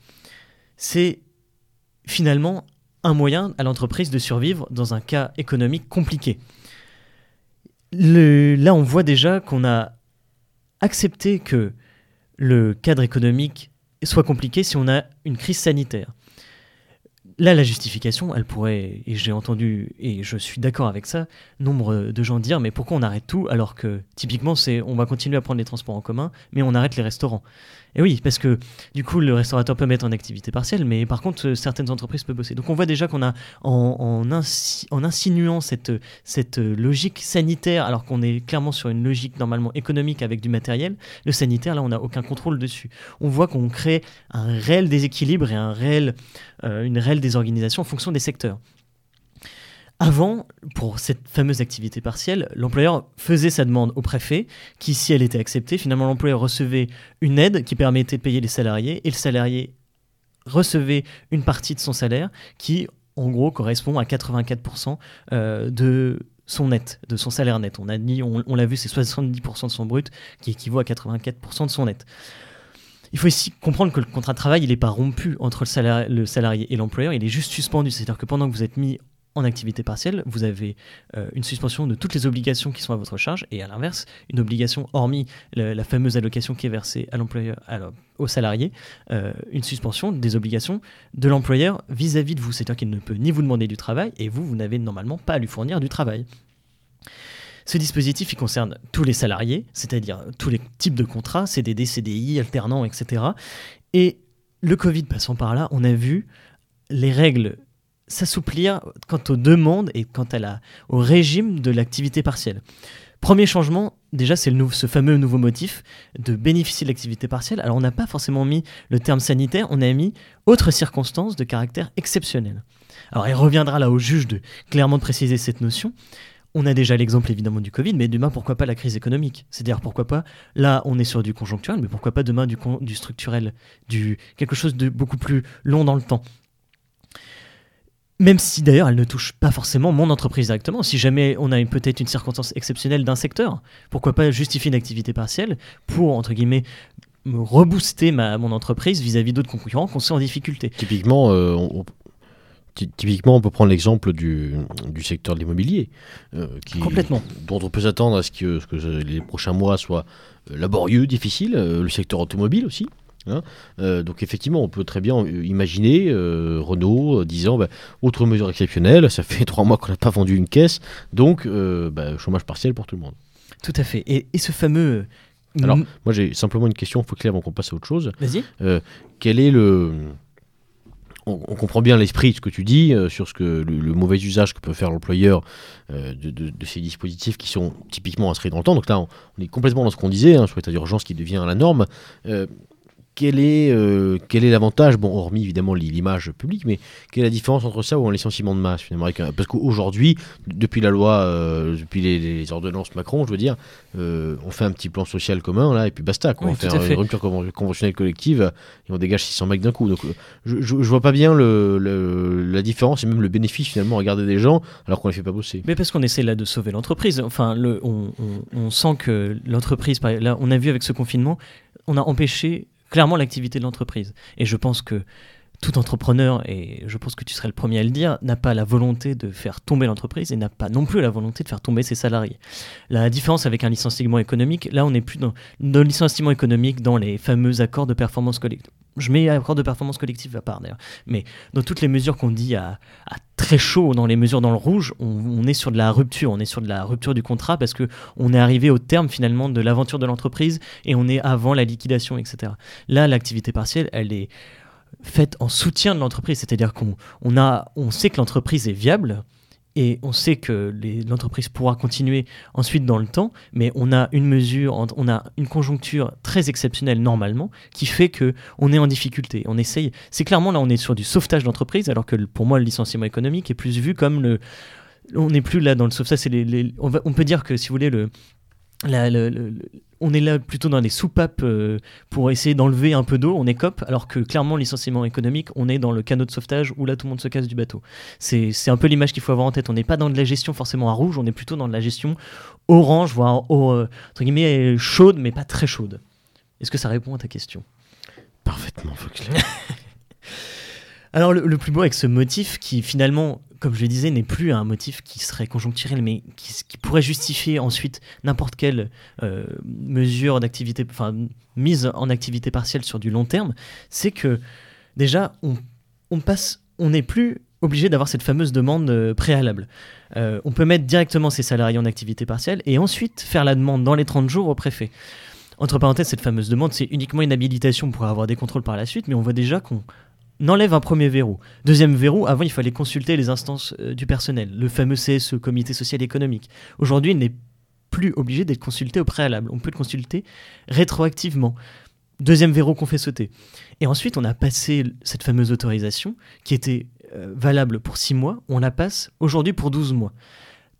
C'est finalement un moyen à l'entreprise de survivre dans un cas économique compliqué. là, on voit déjà qu'on a accepter que le cadre économique soit compliqué si on a une crise sanitaire. Là, la justification, elle pourrait, et j'ai entendu, et je suis d'accord avec ça, nombre de gens dire, mais pourquoi on arrête tout alors que typiquement, c'est on va continuer à prendre les transports en commun, mais on arrête les restaurants. Et oui, parce que du coup, le restaurateur peut mettre en activité partielle, mais par contre, euh, certaines entreprises peuvent bosser. Donc on voit déjà qu'on a, en, insinuant cette, cette logique sanitaire, alors qu'on est clairement sur une logique normalement économique avec du matériel, le sanitaire, là, on n'a aucun contrôle dessus. On voit qu'on crée un réel déséquilibre et un réel, euh, une réelle désorganisation en fonction des secteurs. Avant, pour cette fameuse activité partielle, l'employeur faisait sa demande au préfet, qui, si elle était acceptée, finalement l'employeur recevait une aide qui permettait de payer les salariés, et le salarié recevait une partie de son salaire qui, en gros, correspond à 84% euh, de son net, de son salaire net. On a dit, on, l'a vu, c'est 70% de son brut qui équivaut à 84% de son net. il faut aussi comprendre que le contrat de travail, il n'est pas rompu entre le salarié, le salarié et l'employeur, il est juste suspendu. C'est-à-dire que pendant que vous êtes mis en activité partielle, vous avez euh, une suspension de toutes les obligations qui sont à votre charge, et à l'inverse, une obligation, hormis la, fameuse allocation qui est versée à l'employeur, au salarié, euh, une suspension des obligations de l'employeur vis-à-vis de vous. C'est-à-dire qu'il ne peut ni vous demander du travail, et vous, vous n'avez normalement pas à lui fournir du travail. Ce dispositif, il concerne tous les salariés, c'est-à-dire tous les types de contrats, CDD, CDI, alternants, etc. Et le Covid passant par là, on a vu les règles s'assouplir quant aux demandes et quant à la, au régime de l'activité partielle. Premier changement, déjà, c'est ce fameux nouveau motif de bénéficier de l'activité partielle. Alors, on n'a pas forcément mis le terme sanitaire, on a mis autres circonstances de caractère exceptionnel. Alors, il reviendra là au juge de clairement préciser cette notion. On a déjà l'exemple évidemment du Covid, mais demain, pourquoi pas la crise économique? C'est-à-dire, pourquoi pas, là, on est sur du conjoncturel, mais pourquoi pas demain du, du structurel, du quelque chose de beaucoup plus long dans le temps même si d'ailleurs elle ne touche pas forcément mon entreprise directement. Si jamais on a peut-être une circonstance exceptionnelle d'un secteur, pourquoi pas justifier une activité partielle pour, entre guillemets, me rebooster ma, mon entreprise vis-à-vis d'autres concurrents qu'on sait en difficulté. Typiquement, euh, on, typiquement, on peut prendre l'exemple du, du, secteur de l'immobilier, euh, Complètement. dont on peut s'attendre à ce que, ce que, les prochains mois soient euh, laborieux, difficiles. le secteur automobile aussi. Hein. Euh, donc effectivement, on peut très bien imaginer euh, Renault euh, disant bah, autre mesure exceptionnelle, ça fait trois mois qu'on n'a pas vendu une caisse, donc bah, chômage partiel pour tout le monde. Tout à fait. Et, ce fameux... Alors, moi j'ai simplement une question, faut clair avant qu'on passe à autre chose. Vas-y. quel est le... On, comprend bien l'esprit de ce que tu dis sur ce que le, mauvais usage que peut faire l'employeur de, ces dispositifs qui sont typiquement inscrits dans le temps. Donc là, on, est complètement dans ce qu'on disait, hein, sur l'état d'urgence qui devient la norme quel est euh, quel est l'avantage bon hormis évidemment l'image publique mais quelle est la différence entre ça ou un licenciement de masse finalement parce qu'aujourd'hui depuis la loi euh, depuis les, ordonnances Macron je veux dire euh, on fait un petit plan social commun là et puis basta quoi. on fait une rupture conventionnelle collective et on dégage 600 mecs d'un coup. Donc je, je, vois pas bien le, la différence et même le bénéfice finalement à garder des gens alors qu'on les fait pas bosser. Mais parce qu'on essaie là de sauver l'entreprise. Enfin le, on, on, on sent que l'entreprise là on a vu avec ce confinement on a empêché clairement l'activité de l'entreprise. Et je pense que tout entrepreneur, et je pense que tu serais le premier à le dire, n'a pas la volonté de faire tomber l'entreprise et n'a pas non plus la volonté de faire tomber ses salariés. La différence avec un licenciement économique, là on n'est plus dans le licenciement économique dans les fameux accords de performance collective. Je mets accords de performance collective à part d'ailleurs, mais dans toutes les mesures qu'on dit à, très chaud, dans les mesures dans le rouge, on, est sur de la rupture, on est sur de la rupture du contrat parce que on est arrivé au terme finalement de l'aventure de l'entreprise et on est avant la liquidation, etc. Là, l'activité partielle, elle est faite en soutien de l'entreprise, c'est-à-dire qu'on on a, on sait que l'entreprise est viable et on sait que l'entreprise pourra continuer ensuite dans le temps, mais on a une mesure, on a une conjoncture très exceptionnelle normalement qui fait que on est en difficulté. On essaye, c'est clairement là on est sur du sauvetage d'entreprise, alors que pour moi le licenciement économique est plus vu comme le, on n'est plus là dans le sauvetage, les, on peut dire que si vous voulez le on est là plutôt dans des soupapes euh, pour essayer d'enlever un peu d'eau, on écope, alors que clairement, licenciement économique, on est dans le canot de sauvetage où là tout le monde se casse du bateau. C'est un peu l'image qu'il faut avoir en tête. On n'est pas dans de la gestion forcément à rouge, on est plutôt dans de la gestion orange, voire euh, entre guillemets chaude, mais pas très chaude. Est-ce que ça répond à ta question? Parfaitement, Fox. Alors le, plus beau avec ce motif qui finalement comme je le disais, n'est plus un motif qui serait conjoncturel, mais qui, pourrait justifier ensuite n'importe quelle euh, mesure d'activité, enfin mise en activité partielle sur du long terme, c'est que déjà on, passe, on n'est plus obligé d'avoir cette fameuse demande euh, préalable. Euh, on peut mettre directement ses salariés en activité partielle et ensuite faire la demande dans les 30 jours au préfet. Entre parenthèses, cette fameuse demande, c'est uniquement une habilitation pour avoir des contrôles par la suite, mais on voit déjà qu'on enlève un premier verrou. Deuxième verrou, avant il fallait consulter les instances euh, du personnel, le fameux CSE, Comité social et économique. Aujourd'hui, il n'est plus obligé d'être consulté au préalable. On peut le consulter rétroactivement. Deuxième verrou qu'on fait sauter. Et ensuite, on a passé cette fameuse autorisation qui était euh, valable pour 6 mois, on la passe aujourd'hui pour 12 mois.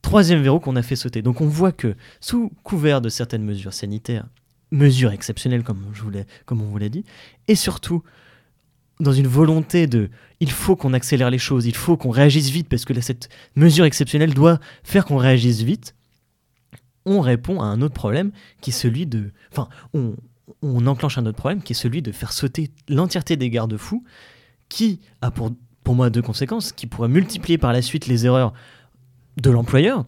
Troisième verrou qu'on a fait sauter. Donc on voit que sous couvert de certaines mesures sanitaires, mesures exceptionnelles comme, je comme on vous l'a dit, et surtout dans une volonté de il faut qu'on accélère les choses, il faut qu'on réagisse vite parce que cette mesure exceptionnelle doit faire qu'on réagisse vite, on répond à un autre problème qui est celui de. Enfin, on, on enclenche un autre problème qui est celui de faire sauter l'entièreté des garde-fous qui a pour, pour moi deux conséquences, qui pourraient multiplier par la suite les erreurs de l'employeur.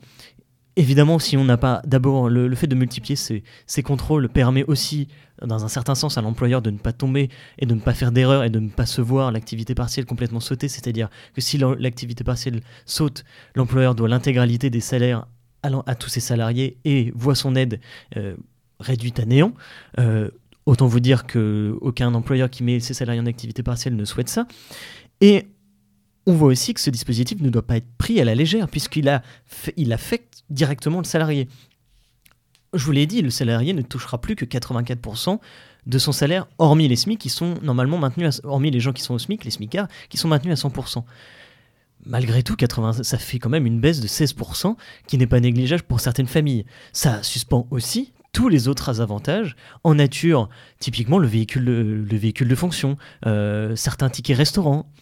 Évidemment, si on n'a pas d'abord le, fait de multiplier ces, contrôles permet aussi, dans un certain sens, à l'employeur de ne pas tomber et de ne pas faire d'erreur et de ne pas se voir l'activité partielle complètement sauter. C'est-à-dire que si l'activité partielle saute, l'employeur doit l'intégralité des salaires à, à, tous ses salariés et voit son aide euh, réduite à néant. Euh, autant vous dire qu'aucun employeur qui met ses salariés en activité partielle ne souhaite ça. On voit aussi que ce dispositif ne doit pas être pris à la légère, puisqu'il il affecte directement le salarié. Je vous l'ai dit, le salarié ne touchera plus que 84% de son salaire, hormis les SMIC qui sont normalement maintenus, à, hormis les gens qui sont au SMIC, les SMICards, qui sont maintenus à 100%. Malgré tout, 80, ça fait quand même une baisse de 16% qui n'est pas négligeable pour certaines familles. Ça suspend aussi tous les autres avantages en nature, typiquement le véhicule de, le véhicule de fonction, euh, certains tickets restaurants,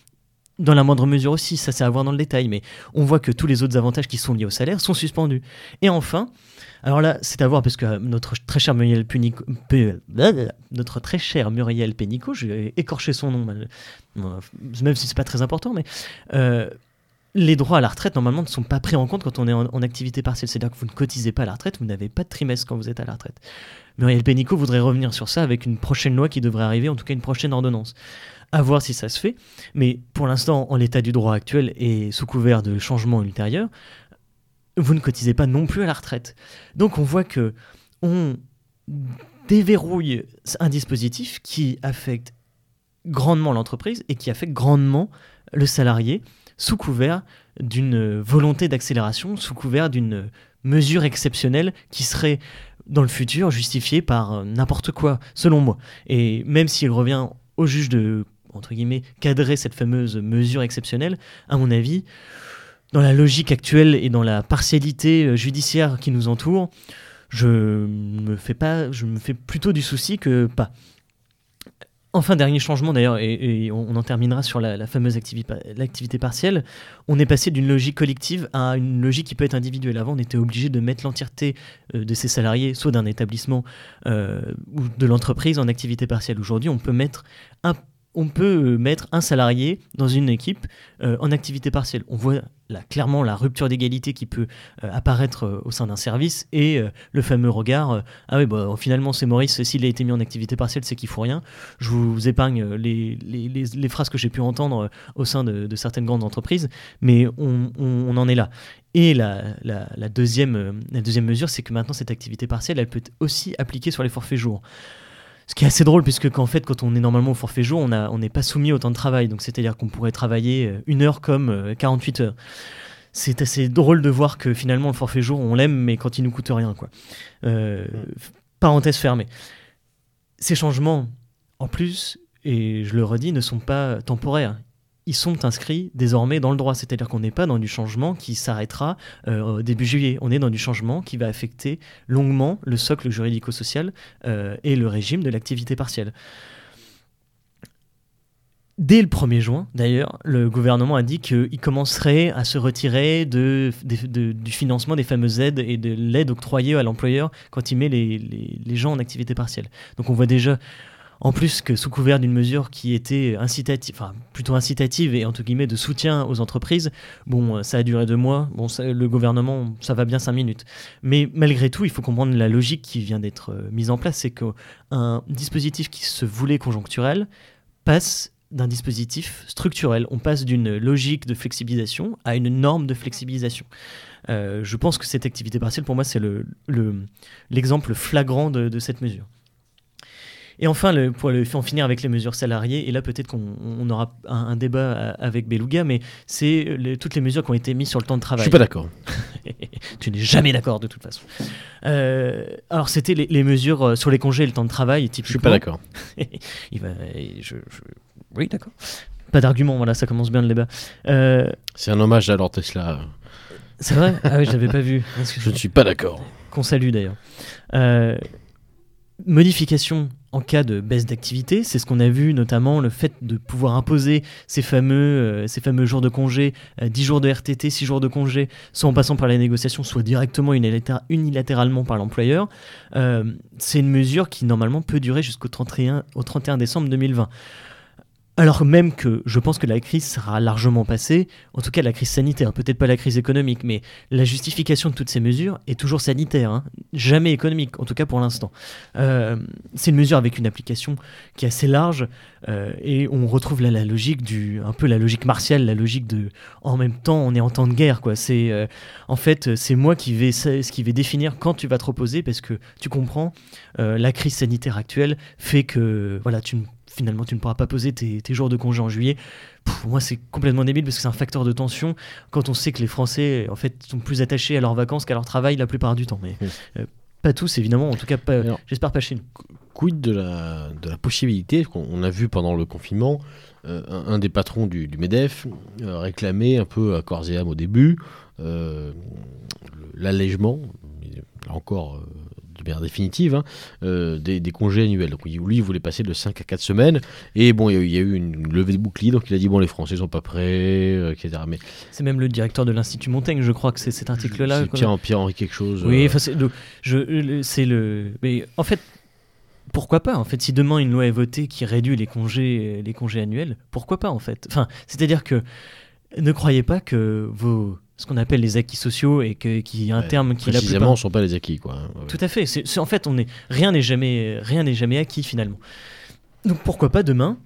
dans la moindre mesure aussi, ça c'est à voir dans le détail, mais on voit que tous les autres avantages qui sont liés au salaire sont suspendus. Et enfin, alors là, c'est à voir parce que notre très cher Muriel Punico, notre très cher Muriel Pénicaud, j'ai écorché son nom, même si c'est pas très important, mais euh, les droits à la retraite, normalement, ne sont pas pris en compte quand on est en, activité partielle. C'est-à-dire que vous ne cotisez pas à la retraite, vous n'avez pas de trimestre quand vous êtes à la retraite. Muriel Pénicaud voudrait revenir sur ça avec une prochaine loi qui devrait arriver, en tout cas une prochaine ordonnance. À voir si ça se fait. Mais pour l'instant, en l'état du droit actuel et sous couvert de changements ultérieurs, vous ne cotisez pas non plus à la retraite. Donc on voit que on déverrouille un dispositif qui affecte grandement l'entreprise et qui affecte grandement le salarié sous couvert d'une volonté d'accélération, sous couvert d'une mesure exceptionnelle qui serait dans le futur justifiée par n'importe quoi, selon moi. Et même s'il revient au juge de, entre cadrer cette fameuse mesure exceptionnelle, à mon avis, dans la logique actuelle et dans la partialité judiciaire qui nous entoure, je me fais pas, je me fais plutôt du souci que pas. Enfin, dernier changement d'ailleurs, et, on, en terminera sur la, fameuse activité partielle, on est passé d'une logique collective à une logique qui peut être individuelle. Avant, on était obligé de mettre l'entièreté euh, de ses salariés, soit d'un établissement euh, ou de l'entreprise, en activité partielle. Aujourd'hui, on peut mettre un on peut mettre un salarié dans une équipe euh, en activité partielle. On voit clairement la rupture d'égalité qui peut euh, apparaître euh, au sein d'un service et le fameux regard Ah oui, bah, finalement, c'est Maurice, s'il a été mis en activité partielle, c'est qu'il faut rien. Je vous épargne les, phrases que j'ai pu entendre au sein de, certaines grandes entreprises, mais on, en est là. Et la, deuxième, la deuxième mesure, c'est que maintenant, cette activité partielle, elle peut aussi appliquer sur les forfaits jours. Ce qui est assez drôle, puisque qu'en fait, quand on est normalement au forfait jour, on n'est pas soumis au temps de travail. Donc, c'est-à-dire qu'on pourrait travailler euh, une heure comme 48 euh, heures. C'est assez drôle de voir que finalement, le forfait jour, on l'aime, mais quand il nous coûte rien. Quoi. Euh, parenthèse fermée. Ces changements, en plus, et je le redis, ne sont pas temporaires ils sont inscrits désormais dans le droit. C'est-à-dire qu'on n'est pas dans du changement qui s'arrêtera euh, début juillet. On est dans du changement qui va affecter longuement le socle juridico-social euh, et le régime de l'activité partielle. Dès le 1er juin, d'ailleurs, le gouvernement a dit qu'il commencerait à se retirer du financement des fameuses aides et de l'aide octroyée à l'employeur quand il met les, les gens en activité partielle. Donc on voit déjà en plus que sous couvert d'une mesure qui était incitative, enfin plutôt incitative et entre guillemets de soutien aux entreprises, bon, ça a duré deux mois, bon, le gouvernement, ça va bien cinq minutes. Mais malgré tout, il faut comprendre la logique qui vient d'être euh, mise en place, c'est qu'un dispositif qui se voulait conjoncturel passe d'un dispositif structurel. On passe d'une logique de flexibilisation à une norme de flexibilisation. Euh, je pense que cette activité partielle, pour moi, c'est l'exemple le, flagrant de cette mesure. Et enfin, le, pour le, en finir avec les mesures salariées, et là peut-être qu'on aura un, débat avec Beluga, mais c'est toutes les mesures qui ont été mises sur le temps de travail. Je suis pas d'accord. tu n'es jamais d'accord de toute façon. Euh, alors c'était les, mesures euh, sur les congés et le temps de travail, typiquement. Je suis pas d'accord. Oui, d'accord. Pas d'argument, voilà, ça commence bien le débat. Euh, c'est un hommage à Lord Tesla. C'est vrai? Ah oui, je l'avais pas vu. Je ne suis pas d'accord. Qu'on salue d'ailleurs. modification en cas de baisse d'activité. C'est ce qu'on a vu notamment le fait de pouvoir imposer ces fameux, euh, jours de congé, 10 jours de RTT, 6 jours de congé, soit en passant par la négociation, soit directement unilatéralement par l'employeur. c'est une mesure qui normalement peut durer jusqu'au 31, au 31 décembre 2020. Alors même que je pense que la crise sera largement passée, en tout cas la crise sanitaire, peut-être pas la crise économique, mais la justification de toutes ces mesures est toujours sanitaire, hein. jamais économique, en tout cas pour l'instant. Euh, c'est une mesure avec une application qui est assez large, euh, et on retrouve là la logique du, un peu la logique martiale, la logique de, en même temps, on est en temps de guerre, quoi. C'est, euh, en fait, c'est moi qui vais, ce qui vais définir quand tu vas te reposer, parce que tu comprends, la crise sanitaire actuelle fait que, voilà, tu ne finalement tu ne pourras pas poser tes, jours de congé en juillet. Pour moi, c'est complètement débile parce que c'est un facteur de tension quand on sait que les Français en fait sont plus attachés à leurs vacances qu'à leur travail la plupart du temps. Mais euh, pas tous, évidemment. En tout cas, j'espère pas chez nous. Quid de la, de la possibilité qu'on a vu pendant le confinement euh, un, des patrons du, Medef euh, réclamer un peu à corps et âme au début l'allègement, encore définitive, hein, euh, des, congés annuels. Donc lui, il voulait passer de 5 à 4 semaines. Et bon, il y, a eu une levée de bouclier, donc il a dit, bon, les Français sont pas prêts, euh, etc. Mais... C'est même le directeur de l'Institut Montaigne, je crois que c'est cet article-là. C'est Pierre, Pierre-Henri quelque chose. Oui, euh... c'est le, le... Mais en fait, pourquoi pas en fait si demain une loi est votée qui réduit les congés les congés annuels pourquoi pas en fait? Enfin c'est à dire que ne croyez pas que vos ce qu'on appelle les acquis sociaux et que, qui est un terme qui précisément ne sont pas les acquis quoi. Tout à fait. C'est, en fait on est rien n'est jamais rien n'est jamais acquis finalement. Donc pourquoi pas demain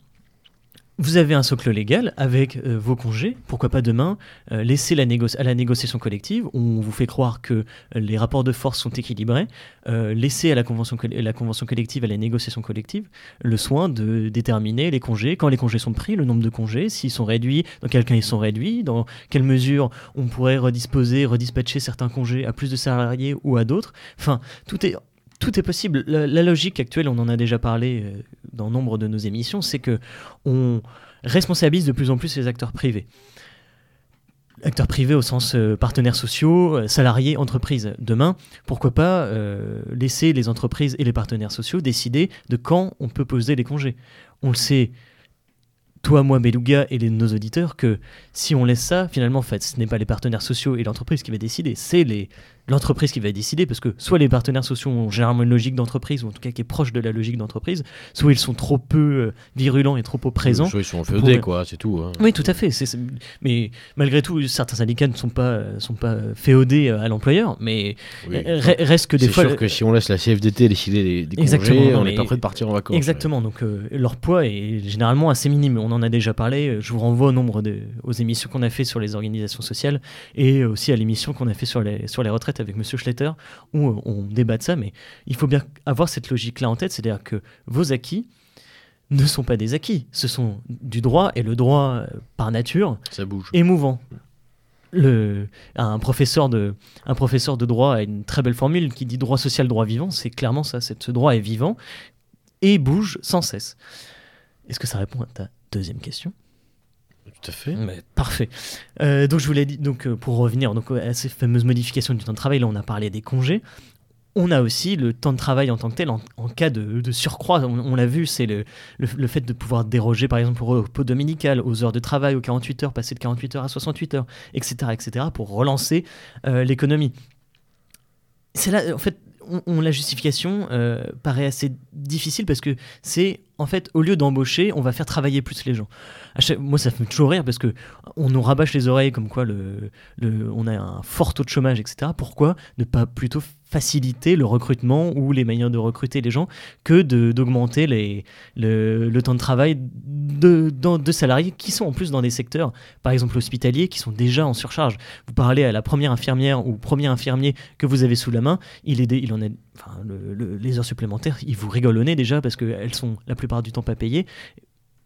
vous avez un socle légal avec euh, vos congés. Pourquoi pas demain euh, laisser la à la négociation collective, on vous fait croire que euh, les rapports de force sont équilibrés, laisser à la convention, la convention collective, à la négociation collective, le soin de déterminer les congés, quand les congés sont pris, le nombre de congés, s'ils sont réduits, dans quel cas ils sont réduits, dans quelle mesure on pourrait redisposer, redispatcher certains congés à plus de salariés ou à d'autres. Enfin, tout est tout est possible. La, logique actuelle, on en a déjà parlé euh, dans nombre de nos émissions, c'est que on responsabilise de plus en plus les acteurs privés. Acteurs privés au sens euh, partenaires sociaux, euh, salariés, entreprises. Demain, pourquoi pas laisser les entreprises et les partenaires sociaux décider de quand on peut poser les congés. On le sait, toi, moi, Beluga et nos auditeurs, que si on laisse ça, finalement, en fait, ce n'est pas les partenaires sociaux et l'entreprise qui va décider, c'est les, l'entreprise qui va décider, parce que soit les partenaires sociaux ont généralement une logique d'entreprise, ou en tout cas qui est proche de la logique d'entreprise, soit ils sont trop peu euh, virulents et trop peu présents. Soit ils sont féodés, quoi, c'est tout. Hein. Oui, tout à fait. Mais malgré tout, certains syndicats ne sont pas, sont pas féodés euh, à l'employeur, mais reste que des fois. C'est sûr que si on laisse la CFDT décider des, des congés, on n'est pas prêt de partir en vacances. Exactement, donc euh, leur poids est généralement assez minime. On en a déjà parlé, je vous renvoie au nombre de, aux émissions qu'on a fait sur les organisations sociales et aussi à l'émission qu'on a fait sur les, sur les retraites avec Monsieur Schletter, où euh, on débat de ça, mais il faut bien avoir cette logique-là en tête, c'est-à-dire que vos acquis ne sont pas des acquis, ce sont du droit, et le droit, euh, par nature, ça bouge. émouvant. Le, un, professeur de, un professeur de droit a une très belle formule qui dit droit social, droit vivant, c'est clairement ça, ce droit est vivant et bouge sans cesse. Est-ce que ça répond à ta deuxième question? Tout à fait. parfait. Euh, donc je voulais donc euh, pour revenir donc à ces fameuses modifications du temps de travail, là on a parlé des congés. On a aussi le temps de travail en tant que tel, en, cas de, surcroît, on, l'a vu, c'est le, le, fait de pouvoir déroger par exemple au repos dominical, aux heures de travail, aux 48 heures, passer de 48 heures à 68 heures, etc. etc. pour relancer euh, l'économie. C'est là, en fait, on, la justification paraît assez difficile parce que c'est en fait, au lieu d'embaucher, on va faire travailler plus les gens. Moi, ça me fait toujours rire parce que on nous rabâche les oreilles comme quoi le, on a un fort taux de chômage, etc. Pourquoi ne pas plutôt faciliter le recrutement ou les manières de recruter les gens que d'augmenter le, temps de travail de, salariés qui sont en plus dans des secteurs, par exemple hospitaliers, qui sont déjà en surcharge. Vous parlez à la première infirmière ou premier infirmier que vous avez sous la main, il, est, il en est, les heures supplémentaires, il vous rigole déjà parce qu'elles sont la plupart du temps pas payé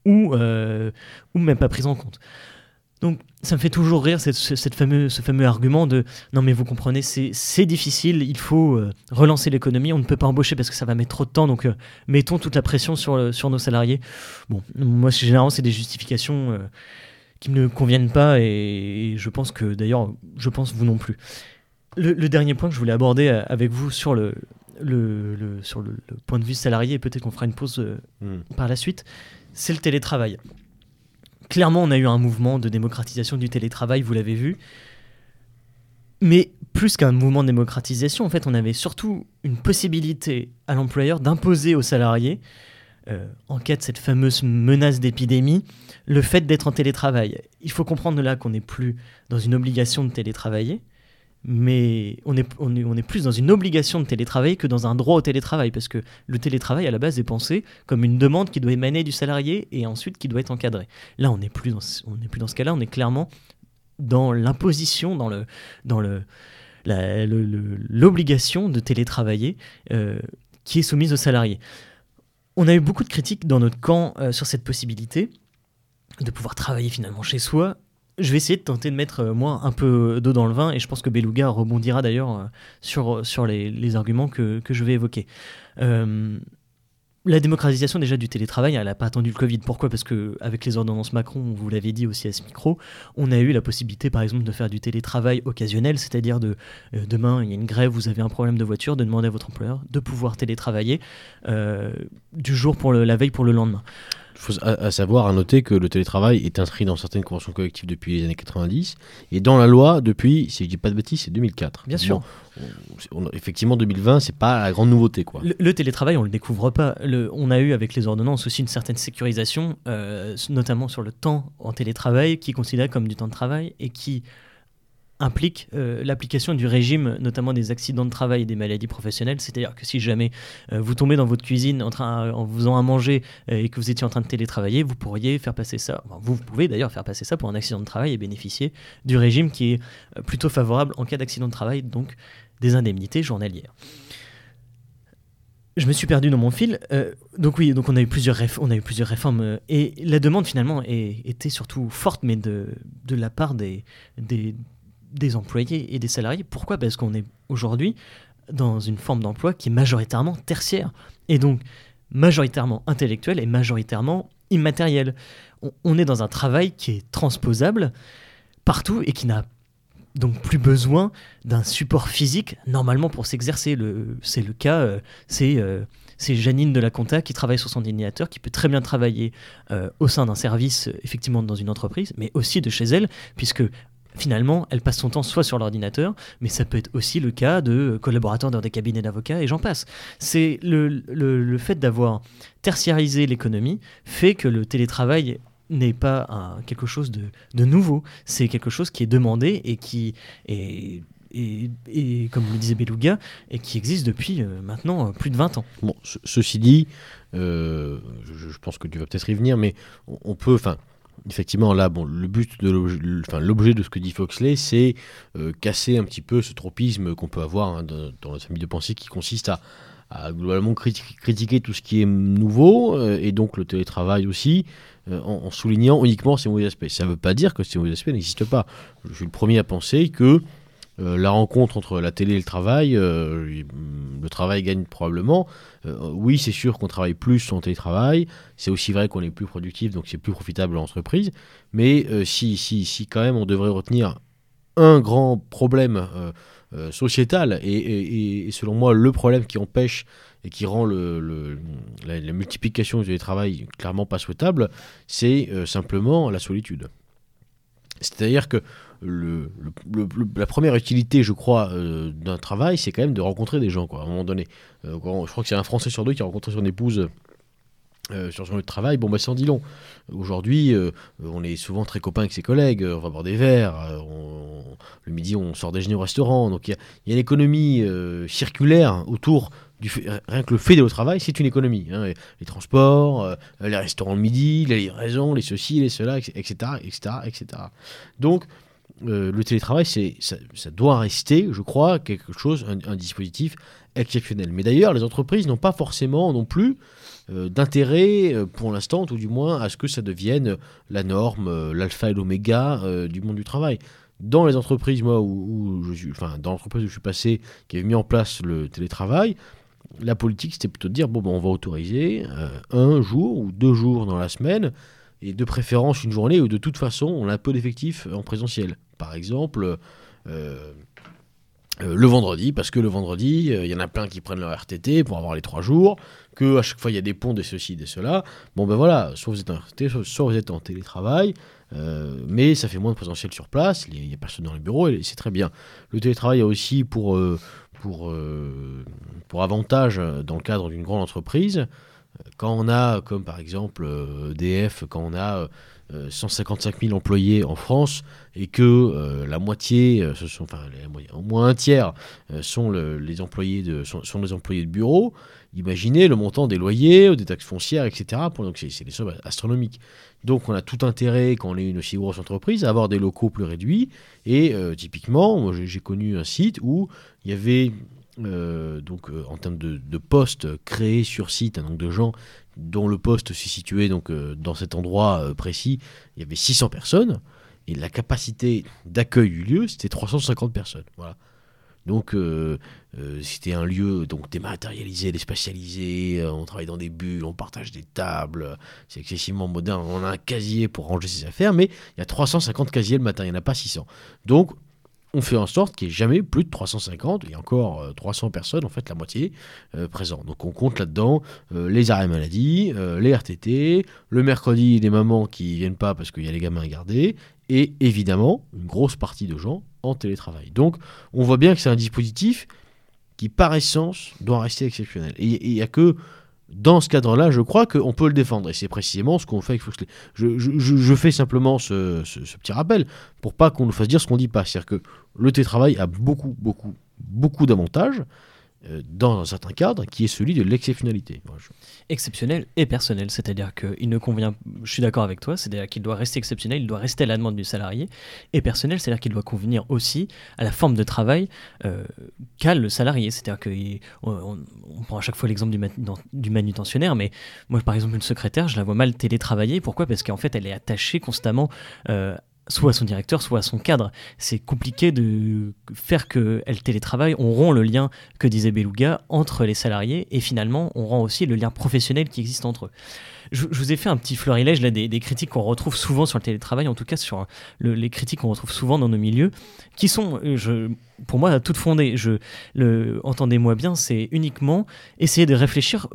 ou, euh, ou même pas prise en compte. Donc ça me fait toujours rire cette, cette fameux, ce fameux argument de non mais vous comprenez c'est difficile, il faut euh, relancer l'économie, on ne peut pas embaucher parce que ça va mettre trop de temps, donc euh, mettons toute la pression sur, sur nos salariés. Bon, moi généralement c'est des justifications qui ne me conviennent pas et, je pense que d'ailleurs je pense vous non plus. Le, le, dernier point que je voulais aborder avec vous sur le, le, le- sur le, le point de vue salarié, et peut-être qu'on fera une pause euh, Hmm. par la suite, c'est le télétravail. Clairement, on a eu un mouvement de démocratisation du télétravail, vous l'avez vu. Mais plus qu'un mouvement de démocratisation, en fait, on avait surtout une possibilité à l'employeur d'imposer aux salariés, euh, en cas de cette fameuse menace d'épidémie, le fait d'être en télétravail. Il faut comprendre là qu'on n'est plus dans une obligation de télétravailler, mais on est, on, est, plus dans une obligation de télétravailler que dans un droit au télétravail, parce que le télétravail, à la base, est pensé comme une demande qui doit émaner du salarié et ensuite qui doit être encadrée. Là, on n'est plus, dans ce- plus dans ce cas-là, on est clairement dans l'imposition, dans le, dans le- l'obligation de télétravailler euh, qui est soumise aux salariés. On a eu beaucoup de critiques dans notre camp euh, sur cette possibilité de pouvoir travailler finalement chez soi. Je vais essayer de tenter de mettre, euh, moi, un peu d'eau dans le vin, et je pense que Beluga rebondira d'ailleurs euh, sur, sur les, arguments que, que je vais évoquer. Euh, la démocratisation déjà du télétravail, elle n'a pas attendu le Covid. Pourquoi? Parce que avec les ordonnances Macron, vous l'avez dit aussi à ce micro, on a eu la possibilité, par exemple, de faire du télétravail occasionnel, c'est-à-dire de euh, demain il y a une grève, vous avez un problème de voiture, de demander à votre employeur de pouvoir télétravailler euh, du jour pour le, la veille pour le lendemain. Il faut à, à savoir, à noter que le télétravail est inscrit dans certaines conventions collectives depuis les années 90 et dans la loi depuis, si je dis pas de bêtises, c'est 2004. Bien Bon, sûr. on- on- effectivement, 2020, c'est pas la grande nouveauté, quoi. Le, le télétravail, on le découvre pas. Le- on a eu avec les ordonnances aussi une certaine sécurisation, euh, notamment sur le temps en télétravail, qui est considéré comme du temps de travail et qui implique euh, l'application du régime, notamment des accidents de travail et des maladies professionnelles. C'est-à-dire que si jamais euh, vous tombez dans votre cuisine en, train, en vous faisant à manger euh, et que vous étiez en train de télétravailler, vous pourriez faire passer ça. vous, pouvez d'ailleurs faire passer ça pour un accident de travail et bénéficier du régime qui est euh, plutôt favorable en cas d'accident de travail, donc des indemnités journalières. Je me suis perdu dans mon fil. Euh, donc oui, donc on a eu plusieurs, on a eu plusieurs réformes euh, et la demande finalement était surtout forte, mais de, la part des, des employés et des salariés. Pourquoi? Parce qu'on est aujourd'hui dans une forme d'emploi qui est majoritairement tertiaire et donc majoritairement intellectuel et majoritairement immatériel. On, est dans un travail qui est transposable partout et qui n'a donc plus besoin d'un support physique normalement pour s'exercer. C'est le cas, euh, c'est, euh, c'est Janine de la Conta qui travaille sur son ordinateur, qui peut très bien travailler euh, au sein d'un service, effectivement dans une entreprise, mais aussi de chez elle, puisque finalement elle passe son temps soit sur l'ordinateur, mais ça peut être aussi le cas de collaborateurs dans des cabinets d'avocats et j'en passe. C'est le, le, le fait d'avoir tertiarisé l'économie fait que le télétravail n'est pas quelque chose de, de nouveau, c'est quelque chose qui est demandé et qui est, et, et, comme le disait Beluga, et qui existe depuis euh, maintenant plus de 20 ans. Bon, ce- ceci dit, euh, je, je pense que tu vas peut-être y venir, mais on, on peut, enfin, effectivement, là, bon, le but de l'objet, de ce que dit Foxley, c'est euh, casser un petit peu ce tropisme qu'on peut avoir hein, dans, notre famille de pensée qui consiste à, globalement criti- critiquer tout ce qui est nouveau, euh, et donc le télétravail aussi, euh, en, en soulignant uniquement ses mauvais aspects. Ça ne veut pas dire que ces mauvais aspects n'existent pas. Je suis le premier à penser que euh, la rencontre entre la télé et le travail, euh, le travail gagne probablement. Euh, oui, c'est sûr qu'on travaille plus en télétravail. C'est aussi vrai qu'on est plus productif, donc c'est plus profitable en entreprise. Mais si, si, si quand même on devrait retenir un grand problème sociétal et, selon moi le problème qui empêche et qui rend la, la multiplication du télétravail clairement pas souhaitable, c'est simplement la solitude. C'est-à-dire que la première utilité, je crois, euh, d'un travail, c'est quand même de rencontrer des gens, à un moment donné. Euh, je crois que c'est un Français sur deux qui a rencontré son épouse euh, sur son lieu de travail. Bon, bah, ça en dit long. Aujourd'hui, on est souvent très copains avec ses collègues, on va boire des verres, le midi, on sort déjeuner au restaurant. Donc, il y a, y une économie circulaire autour du fait- rien que le fait d'aller au travail, c'est une économie. hein. Les, transports, les restaurants le midi, les livraisons, les ceci, les cela, etc., etc., etc. Donc, euh, le télétravail, c'est, ça, doit rester, je crois, quelque chose, un, dispositif exceptionnel. Mais d'ailleurs, les entreprises n'ont pas forcément non plus euh, d'intérêt, euh, pour l'instant, tout du moins, à ce que ça devienne la norme, l'alpha et l'oméga du monde du travail. Dans les entreprises, moi, où, je suis, enfin, dans l'entreprise où je suis passé, qui avait mis en place le télétravail, la politique, c'était plutôt de dire bon, ben, on va autoriser un jour ou deux jours dans la semaine, et de préférence une journée où de toute façon on a peu d'effectifs en présentiel. Par exemple, euh, euh, le vendredi, parce que le vendredi, euh, il y en a plein qui prennent leur RTT pour avoir les trois jours, que à chaque fois il y a des ponts, des ceci, des cela. Bon ben voilà, soit vous êtes en RTT, soit, vous êtes en télétravail, euh, mais ça fait moins de présentiel sur place, il n'y a personne dans les bureaux, et c'est très bien. Le télétravail a aussi pour, euh, pour, euh, pour avantage euh, dans le cadre d'une grande entreprise, euh, quand on a, comme par exemple euh, EDF, quand on a euh, 155 000 employés en France et que euh, la moitié, euh, enfin, au moins un tiers euh, sont, le- les employés de, sont, les employés de bureau, imaginez le montant des loyers, des taxes foncières, etc. Donc c'est des sommes astronomiques. Donc on a tout intérêt, quand on est une aussi grosse entreprise, à avoir des locaux plus réduits. Et euh, typiquement, j'ai connu un site où il y avait, euh, donc euh, en termes de, postes créés sur site, un nombre de gens dont le poste s'est situé donc, euh, dans cet endroit précis, il y avait 600 personnes. Et la capacité d'accueil du lieu, c'était 350 personnes. Voilà. Donc, c'était un lieu donc dématérialisé, déspatialisé. on travaille dans des bulles, on partage des tables. C'est excessivement moderne. On a un casier pour ranger ses affaires, mais il y a 350 casiers le matin, il n'y en a pas 600. Donc, on fait en sorte qu'il n'y ait jamais plus de 350, il y a encore euh, 300 personnes, en fait la moitié, euh, présents. Donc on compte là-dedans euh, les arrêts maladie, euh, les RTT, le mercredi les mamans qui viennent pas parce qu'il y a les gamins à garder, et évidemment une grosse partie de gens en télétravail. Donc on voit bien que c'est un dispositif qui par essence doit rester exceptionnel. Et et il n'y a que dans ce cadre-là, je crois qu'on peut le défendre. Et c'est précisément ce qu'on fait avec Foxley. Je, je- fais simplement ce, ce- petit rappel pour pas qu'on nous fasse dire ce qu'on dit pas. C'est-à-dire que le télétravail a beaucoup, beaucoup, beaucoup d'avantages dans un certain cadre qui est celui de l'exceptionnalité. Exceptionnel et personnel, c'est-à-dire qu'il ne convient, je suis d'accord avec toi, c'est-à-dire qu'il doit rester exceptionnel, il doit rester à la demande du salarié, et personnel, c'est-à-dire qu'il doit convenir aussi à la forme de travail euh, qu'a le salarié, c'est-à-dire qu'on on, on prend à chaque fois l'exemple du, du manutentionnaire, mais moi par exemple une secrétaire, je la vois mal télétravailler, pourquoi? Parce qu'en fait elle est attachée constamment euh, soit à son directeur, soit à son cadre. C'est compliqué de faire qu'elle télétravaille. On rompt le lien que disait Beluga entre les salariés et finalement on rend aussi le lien professionnel qui existe entre eux. Je, vous ai fait un petit florilège là des, des critiques qu'on retrouve souvent sur le télétravail, en tout cas sur le- les critiques qu'on retrouve souvent dans nos milieux, qui sont, euh, pour moi, toutes fondées. Je, le, entendez-moi bien, c'est uniquement essayer de réfléchir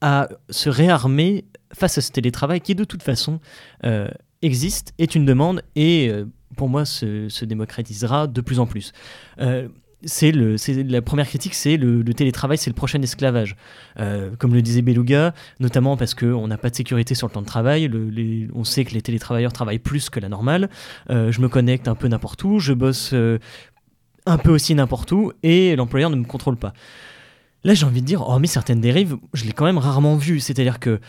à se réarmer face à ce télétravail qui de toute façon euh, existe, est une demande et euh, pour moi se, se démocratisera de plus en plus. Euh, c'est la première critique, c'est le, le télétravail, c'est le prochain esclavage. Euh, comme le disait Beluga, notamment parce qu'on n'a pas de sécurité sur le temps de travail. on sait que les télétravailleurs travaillent plus que la normale. Je me connecte un peu n'importe où, je bosse un peu aussi n'importe où, et l'employeur ne me contrôle pas. Là, j'ai envie de dire, hormis certaines dérives, je l'ai quand même rarement vu. C'est-à-dire que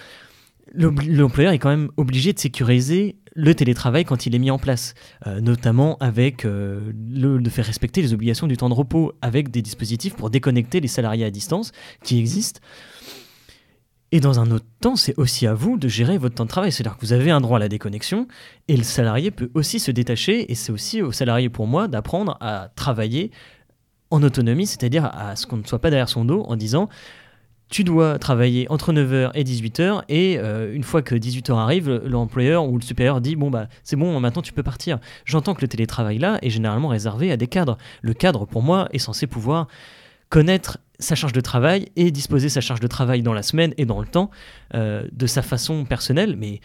l'employeur est quand même obligé de sécuriser le télétravail quand il est mis en place, euh, notamment avec euh, le, de faire respecter les obligations du temps de repos, avec des dispositifs pour déconnecter les salariés à distance qui existent. Et dans un autre temps, c'est aussi à vous de gérer votre temps de travail. C'est-à-dire que vous avez un droit à la déconnexion et le salarié peut aussi se détacher. Et c'est aussi au salarié, pour moi, d'apprendre à travailler en autonomie, c'est-à-dire à ce qu'on ne soit pas derrière son dos en disant tu dois travailler entre 9h et 18h et euh, une fois que 18h arrive, le- l'employeur ou le supérieur dit bon bah c'est bon maintenant tu peux partir. J'entends que le télétravail là est généralement réservé à des cadres. Le cadre pour moi est censé pouvoir connaître sa charge de travail et disposer sa charge de travail dans la semaine et dans le temps euh, de sa façon personnelle mais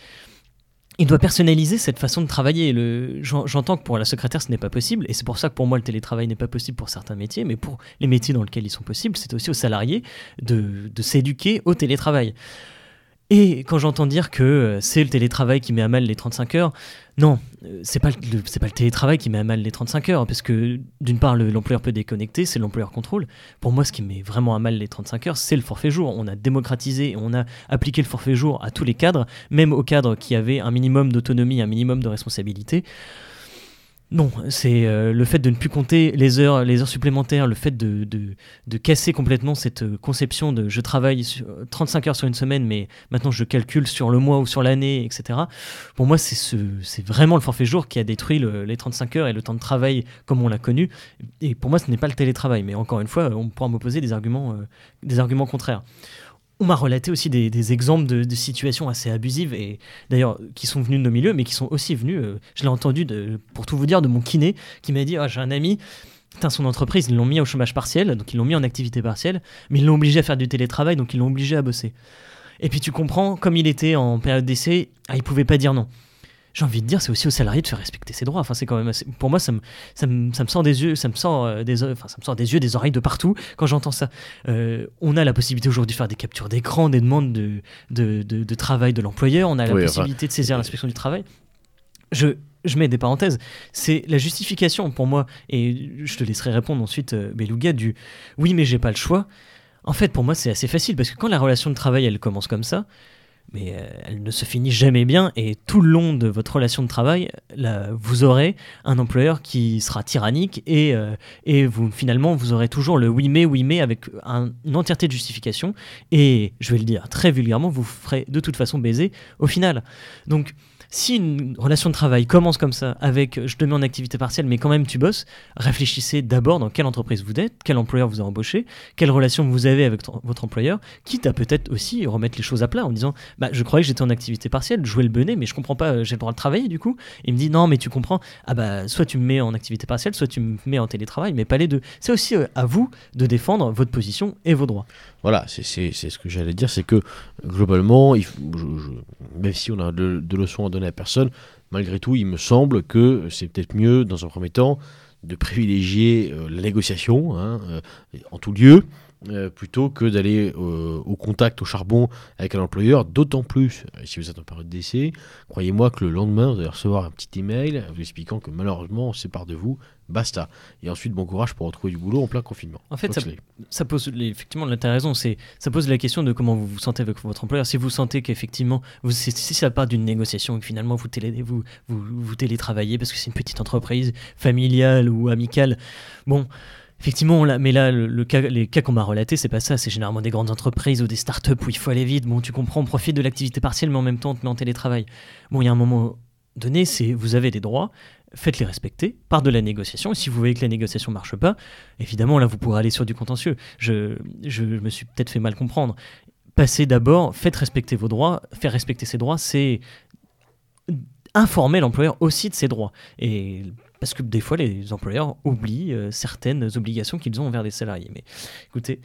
il doit personnaliser cette façon de travailler. Le- j'en- J'entends que pour la secrétaire, ce n'est pas possible, et c'est pour ça que pour moi, le télétravail n'est pas possible pour certains métiers, mais pour les métiers dans lesquels ils sont possibles, c'est aussi aux salariés de s'éduquer au télétravail. Et quand j'entends dire que euh, c'est le télétravail qui met à mal les 35 heures, non, euh, c'est pas le, pas le télétravail qui met à mal les 35 heures, parce que d'une part, le- l'employeur peut déconnecter, c'est l'employeur contrôle. Pour moi, ce qui met vraiment à mal les 35 heures, c'est le forfait jour. On a démocratisé, on a appliqué le forfait jour à tous les cadres, même aux cadres qui avaient un minimum d'autonomie, un minimum de responsabilité. Non, c'est euh, le fait de ne plus compter les heures, les heures supplémentaires, le fait de, de, de casser complètement cette euh, conception de je travaille sur 35 heures sur une semaine, mais maintenant je calcule sur le mois ou sur l'année, etc. Pour moi, c'est ce, vraiment le forfait jour qui a détruit le- les 35 heures et le temps de travail comme on l'a connu. Et pour moi, ce n'est pas le télétravail, mais encore une fois, on pourra m'opposer des arguments, euh, des arguments contraires. On m'a relaté aussi des, exemples de, situations assez abusives et d'ailleurs qui sont venus de nos milieux, mais qui sont aussi venus. euh, je l'ai entendu pour tout vous dire de mon kiné qui m'a dit ah, j'ai un ami. Putain, son entreprise, ils l'ont mis au chômage partiel, donc ils l'ont mis en activité partielle, mais ils l'ont obligé à faire du télétravail, donc ils l'ont obligé à bosser. Et puis tu comprends, comme il était en période d'essai, ah, il pouvait pas dire non. J'ai envie de dire, c'est aussi aux salariés de faire respecter ses droits. Enfin, c'est quand même assez- pour moi, ça me, ça me, ça me sort des yeux, ça me sort euh, des, enfin, ça me sort des yeux, des oreilles de partout quand j'entends ça. Euh, on a la possibilité aujourd'hui de faire des captures d'écran, des demandes de, de, de- de travail de l'employeur. On a la Oui, enfin, possibilité de saisir l'inspection du travail. Je, je mets des parenthèses. C'est la justification pour moi, et je te laisserai répondre ensuite, euh, Beluga, du oui, mais j'ai pas le choix. En fait, pour moi, c'est assez facile parce que quand la relation de travail elle commence comme ça, mais euh, elle ne se finit jamais bien et tout le long de votre relation de travail, vous aurez un employeur qui sera tyrannique et, euh, et vous finalement vous aurez toujours le oui mais oui mais avec un- une entièreté de justification et je vais le dire très vulgairement, vous ferez de toute façon baiser au final. Donc si une relation de travail commence comme ça, avec je te mets en activité partielle, mais quand même tu bosses, réfléchissez d'abord dans quelle entreprise vous êtes, quel employeur vous a embauché, quelle relation vous avez avec votre employeur, quitte à peut-être aussi remettre les choses à plat en disant bah, Je croyais que j'étais en activité partielle, jouer le bonnet, mais je comprends pas, j'ai le droit de travailler du coup. Il me dit Non, mais tu comprends, ah bah, soit tu me mets en activité partielle, soit tu me mets en télétravail, mais pas les deux. C'est aussi euh, à vous de défendre votre position et vos droits. Voilà, c'est ce que j'allais dire, c'est que globalement, je- je- même si on a de, de leçons à donner à personne, malgré tout, il me semble que c'est peut-être mieux, dans un premier temps, de privilégier euh, la négociation hein, euh, en tout lieu, euh, plutôt que d'aller au contact, au charbon avec un employeur, d'autant plus si vous êtes en période d'essai. Croyez-moi que le lendemain, vous allez recevoir un petit email vous expliquant que malheureusement, on se sépare de vous, basta. Et ensuite, bon courage pour retrouver du boulot en plein confinement. En fait, ça, pose effectivement, là, t'as raison, c'est ça pose la question de comment vous vous sentez avec votre employeur. Si vous sentez qu'effectivement, si si ça part d'une négociation et que finalement vous, télé, vous, vous, vous télétravaillez parce que c'est une petite entreprise familiale ou amicale, bon. Effectivement, là, mais là, le, le cas, les cas qu'on m'a relatés, c'est pas ça. C'est généralement des grandes entreprises ou des startups où il faut aller vite. Bon, tu comprends, on profite de l'activité partielle, mais en même temps, on te met en télétravail. Bon, il y a un moment donné, c'est vous avez des droits, faites-les respecter par de la négociation. Si vous voyez que la négociation marche pas, évidemment, là, vous pourrez aller sur du contentieux. Je, je me suis peut-être fait mal comprendre. Passez d'abord, faites respecter vos droits. Faire respecter ses droits, c'est informer l'employeur aussi de ses droits. Et parce que des fois, les employeurs oublient euh, certaines obligations qu'ils ont envers des salariés. Mais écoutez,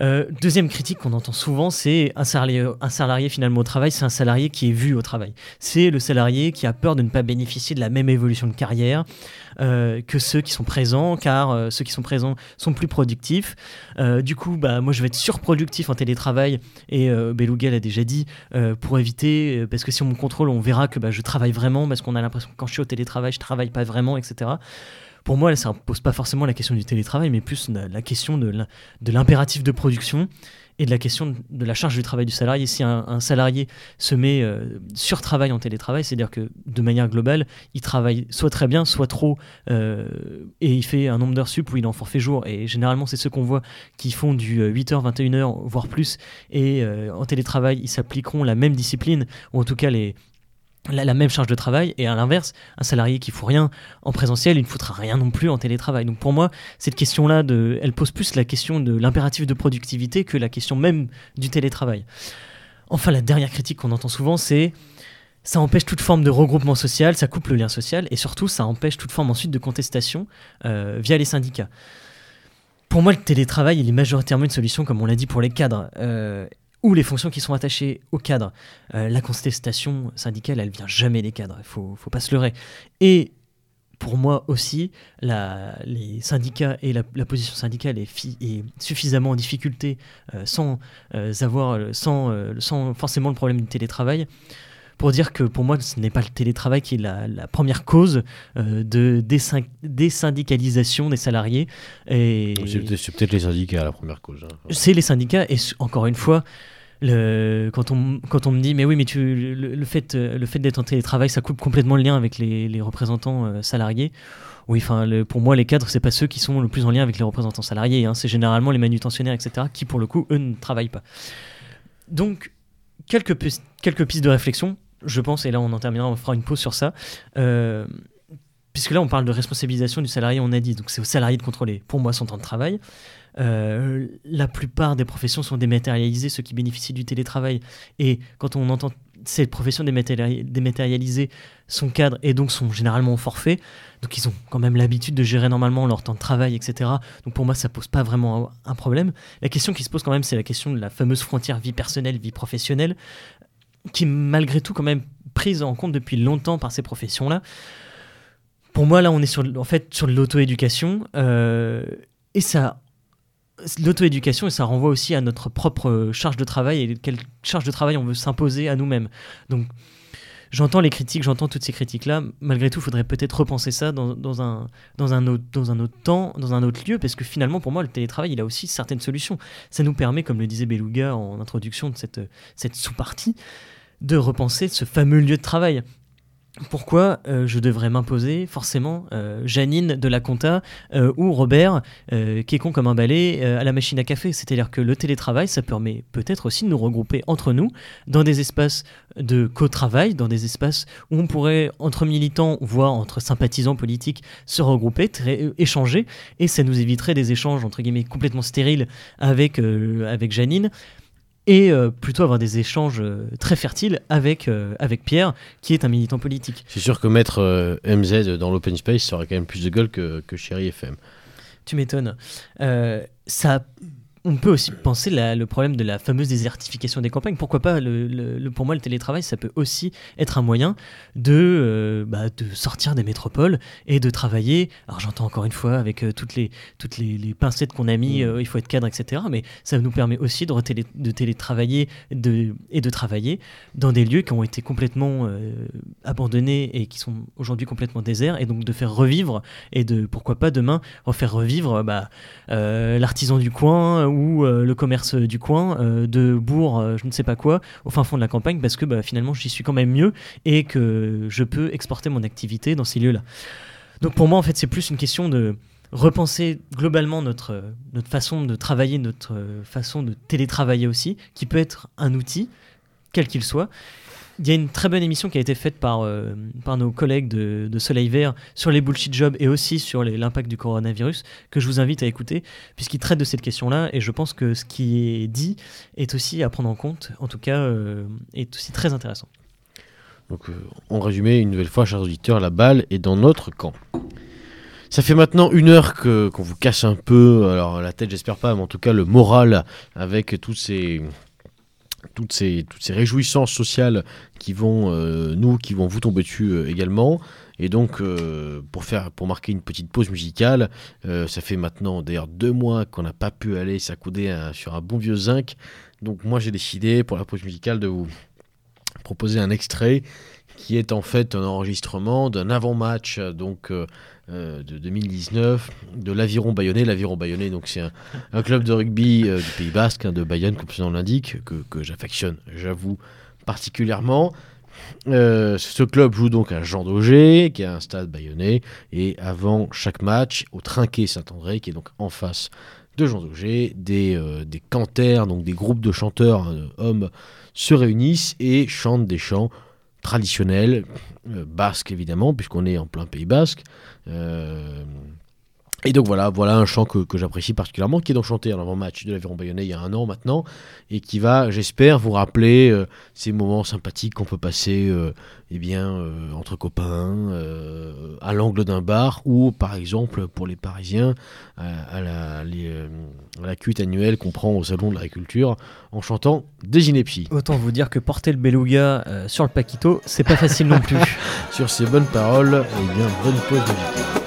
euh, deuxième critique qu'on entend souvent, c'est un salarié, un salarié finalement au travail, c'est un salarié qui est vu au travail. C'est le salarié qui a peur de ne pas bénéficier de la même évolution de carrière euh, que ceux qui sont présents, car ceux qui sont présents sont plus productifs. Du coup, bah, moi, je vais être surproductif en télétravail, et Beluga l'a déjà dit, pour éviter, parce que si on me contrôle, on verra que bah, je travaille vraiment, parce qu'on a l'impression que quand je suis au télétravail, je travaille pas vraiment, etc. Pour moi, ça ne pose pas forcément la question du télétravail, mais plus la, question de l'im- de l'impératif de production et de la question de- la charge du travail du salarié. Si un, salarié se met euh, sur travail en télétravail, c'est-à-dire que de manière globale, il travaille soit très bien, soit trop, euh, et il fait un nombre d'heures sup où il en forfait jour. Et généralement, c'est ceux qu'on voit qui font du euh, 8h, 21h, voire plus, et euh, en télétravail, ils s'appliqueront la même discipline, ou en tout cas les, la, même charge de travail et à l'inverse un salarié qui fout rien en présentiel il ne foutra rien non plus en télétravail donc pour moi cette question là de elle pose plus la question de l'impératif de productivité que la question même du télétravail enfin la dernière critique qu'on entend souvent c'est ça empêche toute forme de regroupement social, ça coupe le lien social et surtout ça empêche toute forme ensuite de contestation euh, via les syndicats. Pour moi, le télétravail, il est majoritairement une solution, comme on l'a dit, pour les cadres. euh, ou les fonctions qui sont attachées au cadre. Euh, la contestation syndicale, elle vient jamais des cadres, il faut, faut pas se leurrer. Et pour moi aussi, la- les syndicats et la, position syndicale est, fi- est suffisamment en difficulté euh, sans, euh, avoir, sans, sans forcément le problème du télétravail pour dire que pour moi, ce n'est pas le télétravail qui est la, la première cause euh, de désyn- désyndicalisation des salariés. Et C'est peut-être les syndicats la première cause. hein. c'est les syndicats et encore une fois le, quand, on, quand on me dit mais oui mais tu, le, le fait, le fait d'être en télétravail ça coupe complètement le lien avec les, les représentants euh, salariés oui enfin pour moi les cadres c'est pas ceux qui sont le plus en lien avec les représentants salariés hein. c'est généralement les manutentionnaires etc qui pour le coup eux ne travaillent pas donc quelques pistes de réflexion je pense et là on en terminera on fera une pause sur ça Euh, puisque là on parle de responsabilisation du salarié, on a dit, donc c'est au salarié de contrôler, pour moi, son temps de travail. Euh, la plupart des professions sont dématérialisées, ceux qui bénéficient du télétravail. Et quand on entend ces professions dématéri- dématérialisées sont cadres et donc sont généralement au forfait. Donc ils ont quand même l'habitude de gérer normalement leur temps de travail, etc. Donc pour moi, ça pose pas vraiment un problème. La question qui se pose quand même, c'est la question de la fameuse frontière vie personnelle, vie professionnelle, qui est malgré tout quand même prise en compte depuis longtemps par ces professions-là. Pour moi, là, on est sur, en fait sur l'auto-éducation euh, et ça l'auto-éducation et ça renvoie aussi à notre propre charge de travail et quelle charge de travail on veut s'imposer à nous-mêmes. Donc j'entends les critiques, j'entends toutes ces critiques-là. Malgré tout, il faudrait peut-être repenser ça dans, dans, un, dans, un autre, dans un autre temps, dans un autre lieu, parce que finalement, pour moi, le télétravail, il a aussi certaines solutions. Ça nous permet, comme le disait Beluga en introduction de cette, cette sous-partie, de repenser ce fameux lieu de travail. Pourquoi euh, je devrais m'imposer forcément euh, Janine de la compta euh, ou Robert euh, qui est con comme un balai à la machine à café? C'est-à-dire que le télétravail, ça permet peut-être aussi de nous regrouper entre nous dans des espaces de co-travail, dans des espaces où on pourrait, entre militants, voire entre sympathisants politiques, se regrouper, échanger, et ça nous éviterait des échanges, entre guillemets, complètement stériles avec, avec Janine et euh, plutôt avoir des échanges euh, très fertiles avec, euh, avec Pierre, qui est un militant politique. C'est sûr que mettre MZ dans l'open space, ça aurait quand même plus de gueule que, que Chéri FM. Tu m'étonnes. Ça, on peut aussi penser la- le problème de la fameuse désertification des campagnes. Pourquoi pas le, Pour moi, le télétravail, ça peut aussi être un moyen de, euh, bah, de sortir des métropoles et de travailler. Alors j'entends encore une fois avec euh, toutes les toutes les, les pincettes qu'on a mis, euh, il faut être cadre, etc. Mais ça nous permet aussi de, télétravailler de, et de travailler dans des lieux qui ont été complètement abandonnés et qui sont aujourd'hui complètement déserts, et donc de faire revivre et de pourquoi pas demain refaire revivre bah, l'artisan du coin ou euh, le commerce du coin euh, de bourg, euh, je ne sais pas quoi, au fin fond de la campagne, parce que bah, finalement j'y suis quand même mieux et que je peux exporter mon activité dans ces lieux-là. Donc pour moi, en fait, c'est plus une question de repenser globalement notre, notre façon de travailler, notre façon de télétravailler aussi, qui peut être un outil, quel qu'il soit. Il y a une très bonne émission qui a été faite par, euh, par nos collègues de, Soleil Vert sur les bullshit jobs et aussi sur l'impact du coronavirus, que je vous invite à écouter, puisqu'ils traitent de cette question-là, et je pense que ce qui est dit est aussi à prendre en compte, en tout cas, euh, est aussi très intéressant. Donc, euh, en résumé, une nouvelle fois, chers auditeurs, la balle est dans notre camp. Ça fait maintenant une heure que qu'on vous casse un peu, alors la tête, j'espère pas, mais en tout cas le moral avec toutes ces toutes ces toutes ces réjouissances sociales qui vont euh, nous qui vont vous tomber dessus euh, également. Et donc euh, pour faire pour marquer une petite pause musicale, ça fait maintenant d'ailleurs deux mois qu'on n'a pas pu aller s'accouder sur un bon vieux zinc. Donc moi j'ai décidé pour la pause musicale de vous proposer un extrait qui est en fait un enregistrement d'un avant-match donc euh, de 2019 de l'Aviron Bayonnais. L'Aviron Bayonnais, donc c'est un, club de rugby euh, du Pays Basque, hein, de Bayonne, comme son nom l'indique, que, que j'affectionne, j'avoue, particulièrement. Euh, ce club joue donc à Jean d'Auger, qui est un stade bayonnais, et avant chaque match, au Trinquet Saint-André, qui est donc en face de Jean d'Auger, des, des canters, donc des groupes de chanteurs euh, hommes, se réunissent et chantent des chants traditionnels, euh, basques évidemment, puisqu'on est en plein Pays Basque. Et donc voilà, voilà un chant que, que j'apprécie particulièrement, qui est donc chanté à l'avant-match de l'Aviron Bayonnais il y a un an maintenant, et qui va, j'espère, vous rappeler euh, ces moments sympathiques qu'on peut passer euh, eh bien, euh, entre copains, euh, à l'angle d'un bar, ou par exemple pour les Parisiens, à, à la, les, à la cuite annuelle qu'on prend au Salon de l'Agriculture, en chantant des inepties. Autant vous dire que porter le beluga sur le paquito, c'est pas facile non plus. Sur ces bonnes paroles, eh bien, bonne pause musicale.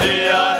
Hallelujah.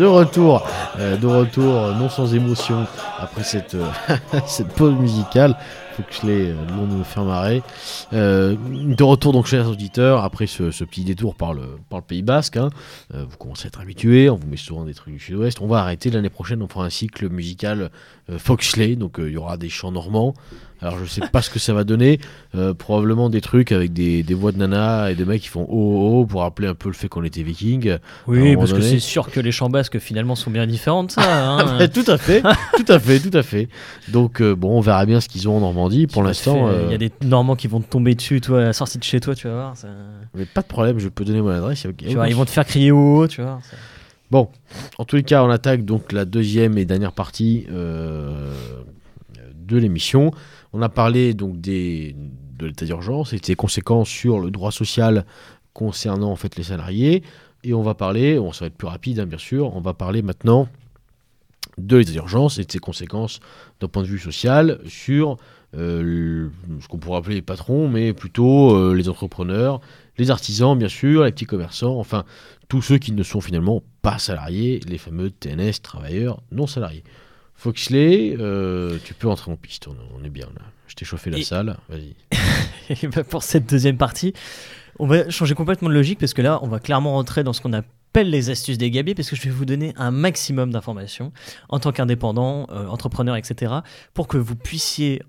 De retour, euh, de retour, non sans émotion, après cette, euh, cette pause musicale. Faut que je l'ai euh, long de me faire marrer. De retour donc, chers auditeurs, après ce, petit détour par le, le Pays Basque. hein. Euh, vous commencez à être habitués, on vous met souvent des trucs du Sud-Ouest. On va arrêter l'année prochaine, on fera un cycle musical euh, Foxley, donc euh, il y aura des chants normands. Alors je sais pas ce que ça va donner, euh, probablement des trucs avec des, des voix de nana et des mecs qui font oh oh oh pour rappeler un peu le fait qu'on était viking. Oui, parce que c'est sûr que les chants basques finalement sont bien différents de ça. hein. Ouais, tout à fait, tout à fait, tout à fait. Donc bon, on verra bien ce qu'ils ont en Normandie. Pour l'instant, Il y a des Normands qui vont te tomber dessus, toi, à la sortie de chez toi, tu vas voir. ça- mais pas de problème, je peux donner mon adresse. Tu vois, ils vont te faire crier au haut, tu vois. ça- Bon, en tous les cas, on attaque donc la deuxième et dernière partie euh, de l'émission. On a parlé donc des, de l'état d'urgence et de ses conséquences sur le droit social concernant en fait les salariés. Et on va parler, on ça va être plus rapide hein, bien sûr, on va parler maintenant de l'état d'urgence et de ses conséquences d'un point de vue social sur euh, le- ce qu'on pourrait appeler les patrons, mais plutôt euh, les entrepreneurs, les artisans bien sûr, les petits commerçants, enfin tous ceux qui ne sont finalement pas salariés, les fameux TNS, travailleurs non salariés. Foxley, euh, tu peux entrer en piste, on, on est bien là. Je t'ai chauffé la Et- salle, vas-y. Et bah, pour cette deuxième partie, on va changer complètement de logique parce que là, on va clairement rentrer dans ce qu'on appelle les astuces des gabiers parce que je vais vous donner un maximum d'informations en tant qu'indépendant, euh, entrepreneur, etc. pour que vous puissiez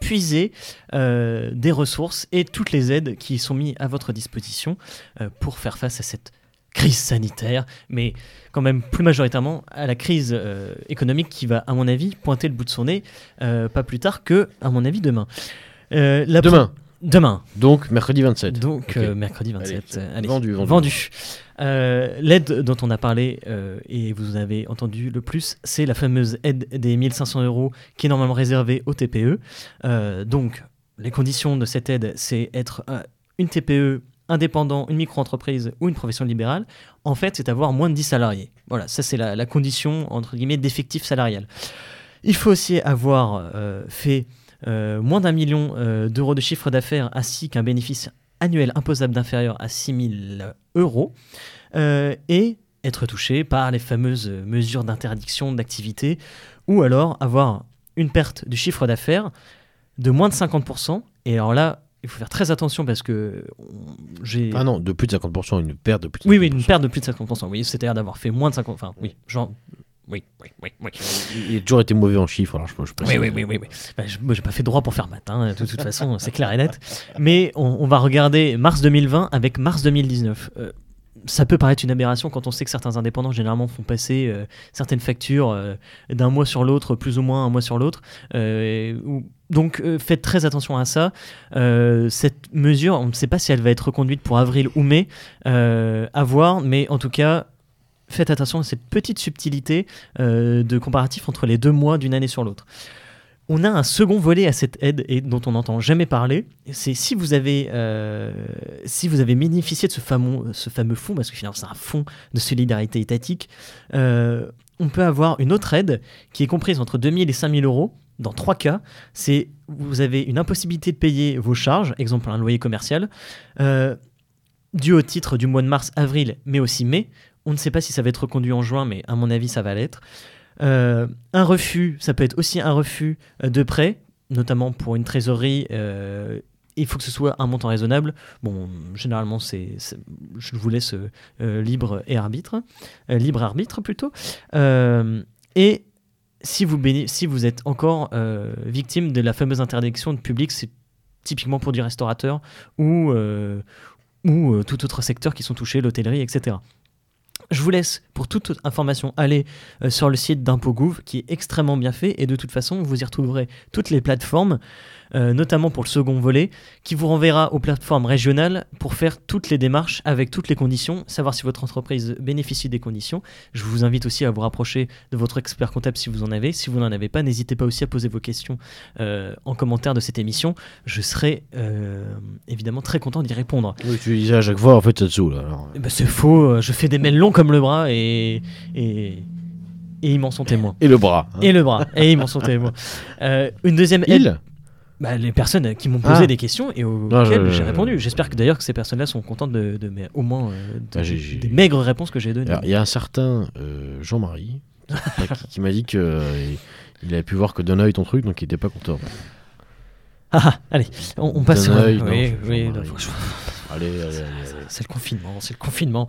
puiser euh, des ressources et toutes les aides qui sont mises à votre disposition euh, pour faire face à cette crise sanitaire, mais quand même plus majoritairement à la crise euh, économique qui va, à mon avis, pointer le bout de son nez pas plus tard que, à mon avis, demain. La Demain, Demain. donc mercredi 27. Donc euh, mercredi Allez, 27. c'est euh, allez. vendu, vendu. Euh, L'aide dont on a parlé euh, et vous avez entendu le plus, c'est la fameuse aide des 1500 euros qui est normalement réservée aux TPE. Donc les conditions de cette aide, c'est être une TPE indépendant, une micro-entreprise ou une profession libérale. En fait, c'est avoir moins de 10 salariés. Voilà, ça c'est la, la condition entre guillemets d'effectif salarial. Il faut aussi avoir fait moins d'un million euh, d'euros de chiffre d'affaires ainsi qu'un bénéfice annuel imposable d'inférieur à 6 000 euros euh, et être touché par les fameuses mesures d'interdiction d'activité ou alors avoir une perte du chiffre d'affaires de moins de 50%. Et alors là, il faut faire très attention parce que j'ai... Ah non, de plus de 50%, une perte de plus de 50%. Oui, oui, une perte de plus de 50%. Oui, c'est-à-dire d'avoir fait moins de 50%. Enfin, oui, genre... Oui, oui, oui, oui. Il a toujours été mauvais en chiffres, alors je. Je Oui, oui, oui, oui. oui. Bah, je- moi, j'ai pas fait droit pour faire matin, de toute façon, c'est clair et net. Mais on, on va regarder mars 2020 avec mars 2019. Euh, ça peut paraître une aberration quand on sait que certains indépendants généralement font passer euh, certaines factures euh, d'un mois sur l'autre, plus ou moins un mois sur l'autre. Euh, donc faites très attention à ça. Cette mesure, on ne sait pas si elle va être reconduite pour avril ou mai, à voir, mais en tout cas, faites attention à cette petite subtilité euh, de comparatif entre les deux mois d'une année sur l'autre. On a un second volet à cette aide et dont on n'entend jamais parler. C'est si vous avez euh, si vous avez bénéficié de ce fameux ce fameux fonds parce que finalement c'est un fonds de solidarité étatique. euh, on peut avoir une autre aide qui est comprise entre 2000 et 5000 euros. Dans trois cas, c'est vous avez une impossibilité de payer vos charges, exemple un loyer commercial, dû au titre du mois de mars, avril, mais aussi mai. On ne sait pas si ça va être reconduit en juin, mais à mon avis, ça va l'être. Euh, un refus, ça peut être aussi un refus euh, de prêt, notamment pour une trésorerie. euh, il faut que ce soit un montant raisonnable. Bon, généralement, c'est, je vous laisse libre et arbitre, libre arbitre plutôt. Et si vous, êtes encore victime de la fameuse interdiction de public, c'est typiquement pour du restaurateur ou, ou tout autre secteur qui sont touchés, l'hôtellerie, etc. Je vous laisse pour toute information aller euh, sur le site d'ImpôGouv qui est extrêmement bien fait et de toute façon vous y retrouverez toutes les plateformes, euh, notamment pour le second volet, qui vous renverra aux plateformes régionales pour faire toutes les démarches avec toutes les conditions, savoir si votre entreprise bénéficie des conditions. Je vous invite aussi à vous rapprocher de votre expert comptable si vous en avez. Si vous n'en avez pas, n'hésitez pas aussi à poser vos questions euh, en commentaire de cette émission. Je serai euh, évidemment très content d'y répondre. Oui, tu disais à chaque fois, en fait, ça te saoule. Alors. Eh ben, c'est faux, je fais des mails longs comme le bras et, et, et ils m'en sont témoins. Et le bras. hein. Et le bras, et ils m'en sont témoins. Euh, une deuxième aide. Bah, les personnes qui m'ont posé Ah. des questions et auxquelles j'ai répondu. J'espère que d'ailleurs que ces personnes-là sont contentes de, de mais au moins euh, de- Ah, des maigres réponses que j'ai données. Il y a un certain euh, Jean-Marie qui, m'a dit que euh, il avait pu voir que d'un œil ton truc, donc il était pas content. Ah, ah, allez, on, on passe. Œil, non, oui, oui, Jean-Marie. non, je- Allez, allez, allez. allez. C'est le confinement, c'est le confinement.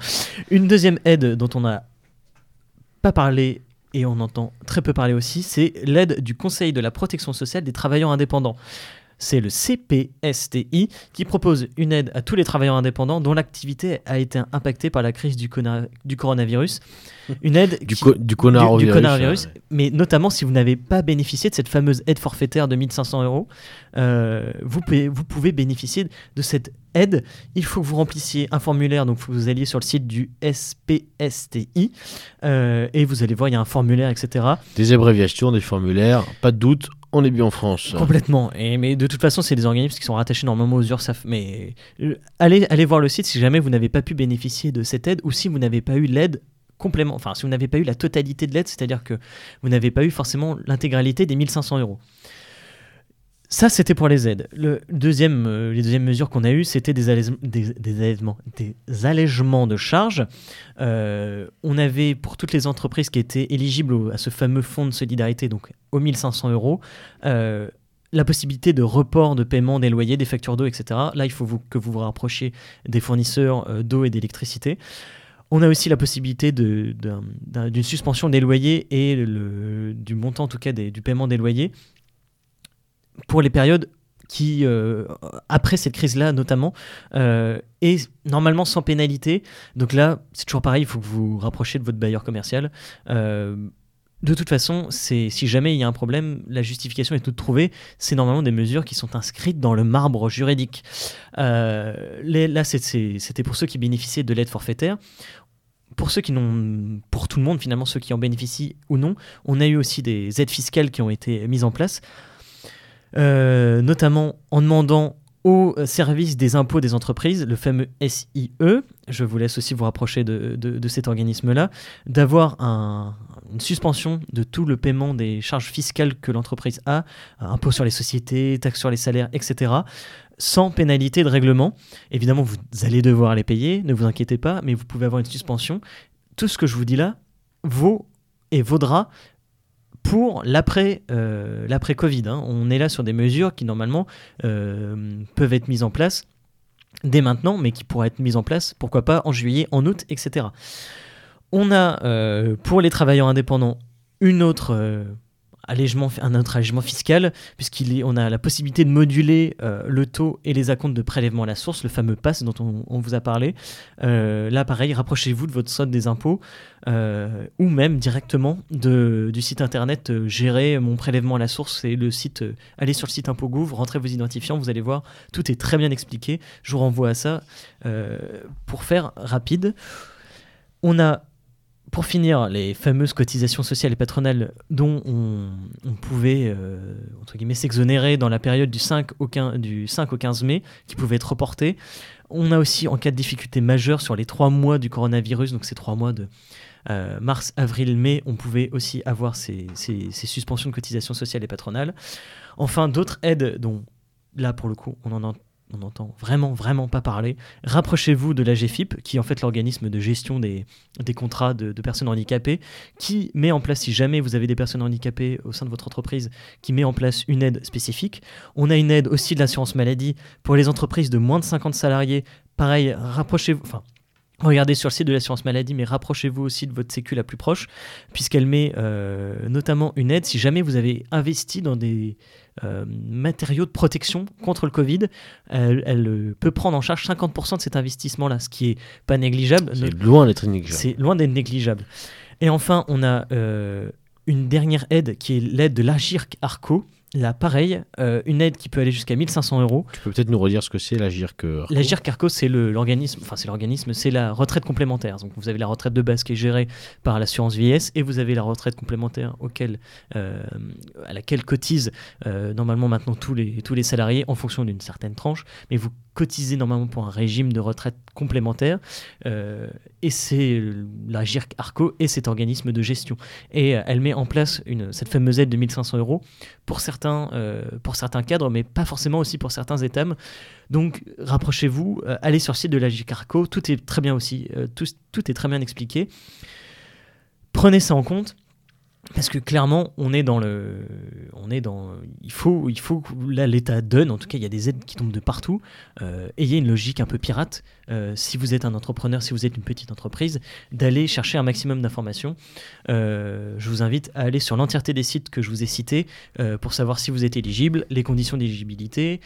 Une deuxième aide dont on n'a pas parlé et on entend très peu parler aussi, c'est l'aide du Conseil de la protection sociale des travailleurs indépendants. C'est le CPSTI qui propose une aide à tous les travailleurs indépendants dont l'activité a été impactée par la crise du, coronavirus. Une aide Du, qui- co- du connard du, du virus, coronavirus, euh, mais notamment si vous n'avez pas bénéficié de cette fameuse aide forfaitaire de 1500 euros, euh, vous, pouvez, vous pouvez bénéficier de cette aide. Il faut que vous remplissiez un formulaire, donc vous alliez sur le site du SPSTI euh, et vous allez voir, il y a un formulaire, etc. Des abréviations, des formulaires, pas de doute, on est bien en France. Complètement. Et, mais de toute façon, c'est des organismes qui sont rattachés normalement aux URSAF. Mais euh, allez, allez voir le site si jamais vous n'avez pas pu bénéficier de cette aide ou si vous n'avez pas eu l'aide complément, enfin si vous n'avez pas eu la totalité de l'aide, c'est-à-dire que vous n'avez pas eu forcément l'intégralité des 1500 euros. Ça, c'était pour les aides. Le deuxième, euh, les deuxièmes mesures qu'on a eues, c'était des, allègements- des, allègements- de charges. Euh, on avait pour toutes les entreprises qui étaient éligibles à ce fameux fonds de solidarité, donc aux 1500 euros, euh, la possibilité de report de paiement des loyers, des factures d'eau, etc. Là, il faut que vous vous rapprochiez des fournisseurs d'eau et d'électricité. On a aussi la possibilité d'une suspension des loyers et du montant, en tout cas, du paiement des loyers pour les périodes qui, euh, après cette crise-là notamment, euh, est normalement sans pénalité. Donc là, c'est toujours pareil, il faut que vous vous rapprochiez de votre bailleur commercial. Euh, de toute façon, si jamais il y a un problème, la justification est toute trouvée. C'est normalement des mesures qui sont inscrites dans le marbre juridique. Euh, là, c'était pour ceux qui bénéficiaient de l'aide forfaitaire. Pour ceux qui n'ont, pour tout le monde finalement, ceux qui en bénéficient ou non, on a eu aussi des aides fiscales qui ont été mises en place, Euh, notamment en demandant au service des impôts des entreprises, le fameux SIE, je vous laisse aussi vous rapprocher de, de- cet organisme-là, d'avoir un- une suspension de tout le paiement des charges fiscales que l'entreprise a, impôts sur les sociétés, taxes sur les salaires, etc., sans pénalité de règlement. Évidemment, vous allez devoir les payer, ne vous inquiétez pas, mais vous pouvez avoir une suspension. Tout ce que je vous dis là vaut et vaudra pour l'après euh, hein. On est là sur des mesures qui normalement euh, peuvent être mises en place dès maintenant, mais qui pourraient être mises en place, pourquoi pas, en juillet, en août, etc. On a euh, pour les travailleurs indépendants une autre, allègement, un autre allègement fiscal, puisqu'on a la possibilité de moduler euh, le taux et les acomptes de prélèvement à la source, le fameux PASS dont on, vous a parlé. Euh, là, pareil, rapprochez-vous de votre solde des impôts euh, ou même directement de, du site internet gérer mon prélèvement à la source. C'est le site, allez sur le site ImpôtGouv, rentrez vos identifiants, vous allez voir, tout est très bien expliqué. Je vous renvoie à ça pour faire rapide. On a pour finir, les fameuses cotisations sociales et patronales dont on, pouvait euh, entre guillemets s'exonérer dans la période du 5, au 15, du 5 au 15 mai, qui pouvaient être reportées. On a aussi, en cas de difficulté majeure sur les trois mois du coronavirus, donc ces trois mois de euh, mars, avril, mai, on pouvait aussi avoir ces- ces suspensions de cotisations sociales et patronales. Enfin, d'autres aides dont, là, pour le coup, on en entend on n'entend vraiment, vraiment pas parler. Rapprochez-vous de la GFIP, qui est en fait l'organisme de gestion des, contrats de, personnes handicapées, qui met en place, si jamais vous avez des personnes handicapées au sein de votre entreprise, qui met en place une aide spécifique. On a une aide aussi de l'assurance maladie pour les entreprises de moins de 50 salariés. Pareil, rapprochez-vous. Regardez sur le site de l'assurance maladie, mais rapprochez-vous aussi de votre sécu la plus proche, puisqu'elle met euh, notamment une aide si jamais vous avez investi dans des euh, matériaux de protection contre le Covid. Elle, elle, euh, peut prendre en charge 50% de cet investissement-là, ce qui est pas négligeable. C'est loin d'être négligeable. C'est loin d'être négligeable. Et enfin, on a euh, une dernière aide qui est l'aide de l'Agirc Arco. Là, pareil, euh, une aide qui peut aller jusqu'à 1500 euros. Tu peux peut-être nous redire ce que c'est l'Agir GIRC-ARCO, c'est le- l'organisme, enfin c'est l'organisme, c'est la retraite complémentaire. Donc vous avez la retraite de base qui est gérée par l'assurance vieillesse et vous avez la retraite complémentaire auquel, euh, à laquelle cotisent euh, normalement maintenant tous les, tous les salariés en fonction d'une certaine tranche. Mais vous cotisez normalement pour un régime de retraite complémentaire. Euh, et c'est la GIRC Arco et cet organisme de gestion. Et euh, elle met en place cette fameuse aide de 1500 euros pour certains, euh, pour certains cadres, mais pas forcément aussi pour certains États. Donc rapprochez-vous, allez sur le site de la GIRC Arco, tout est très bien aussi, tout, tout est très bien expliqué. Prenez ça en compte parce que clairement, on est dans le, on est dans, il faut, il faut là l'État donne. En tout cas, il y a des aides qui tombent de partout. Euh, ayez une logique un peu pirate. Euh, si vous êtes un entrepreneur, si vous êtes une petite entreprise, d'aller chercher un maximum d'informations. Euh, je vous invite à aller sur l'entièreté des sites que je vous ai cités pour savoir si vous êtes éligible, les conditions d'éligibilité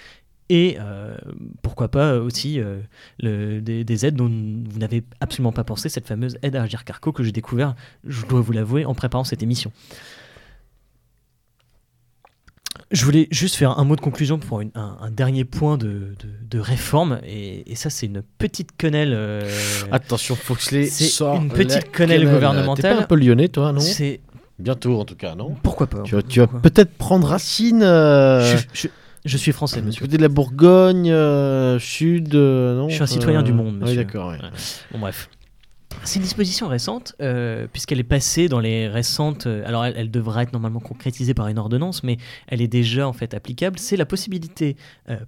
et euh, pourquoi pas aussi euh, le, des, aides dont vous n'avez absolument pas pensé, cette fameuse aide à Agir Carco que j'ai découvert, je dois vous l'avouer, en préparant cette émission. Je voulais juste faire un mot de conclusion pour un, dernier point de, de, réforme, et, ça c'est une petite quenelle. Euh, Attention, Foxley, c'est une petite quenelle, gouvernementale. T'es pas un peu lyonnais, toi, non bientôt en tout cas, non Pourquoi pas Tu vas, peut-être prendre racine. Je suis français, monsieur. Côté de la Bourgogne, euh, sud, euh, non Je suis un citoyen du monde, monsieur. Oui, d'accord. Bon, bref. C'est une disposition récente, euh, puisqu'elle est passée dans les récentes. alors, elle, devra être normalement concrétisée par une ordonnance, mais elle est déjà en fait applicable. C'est la possibilité,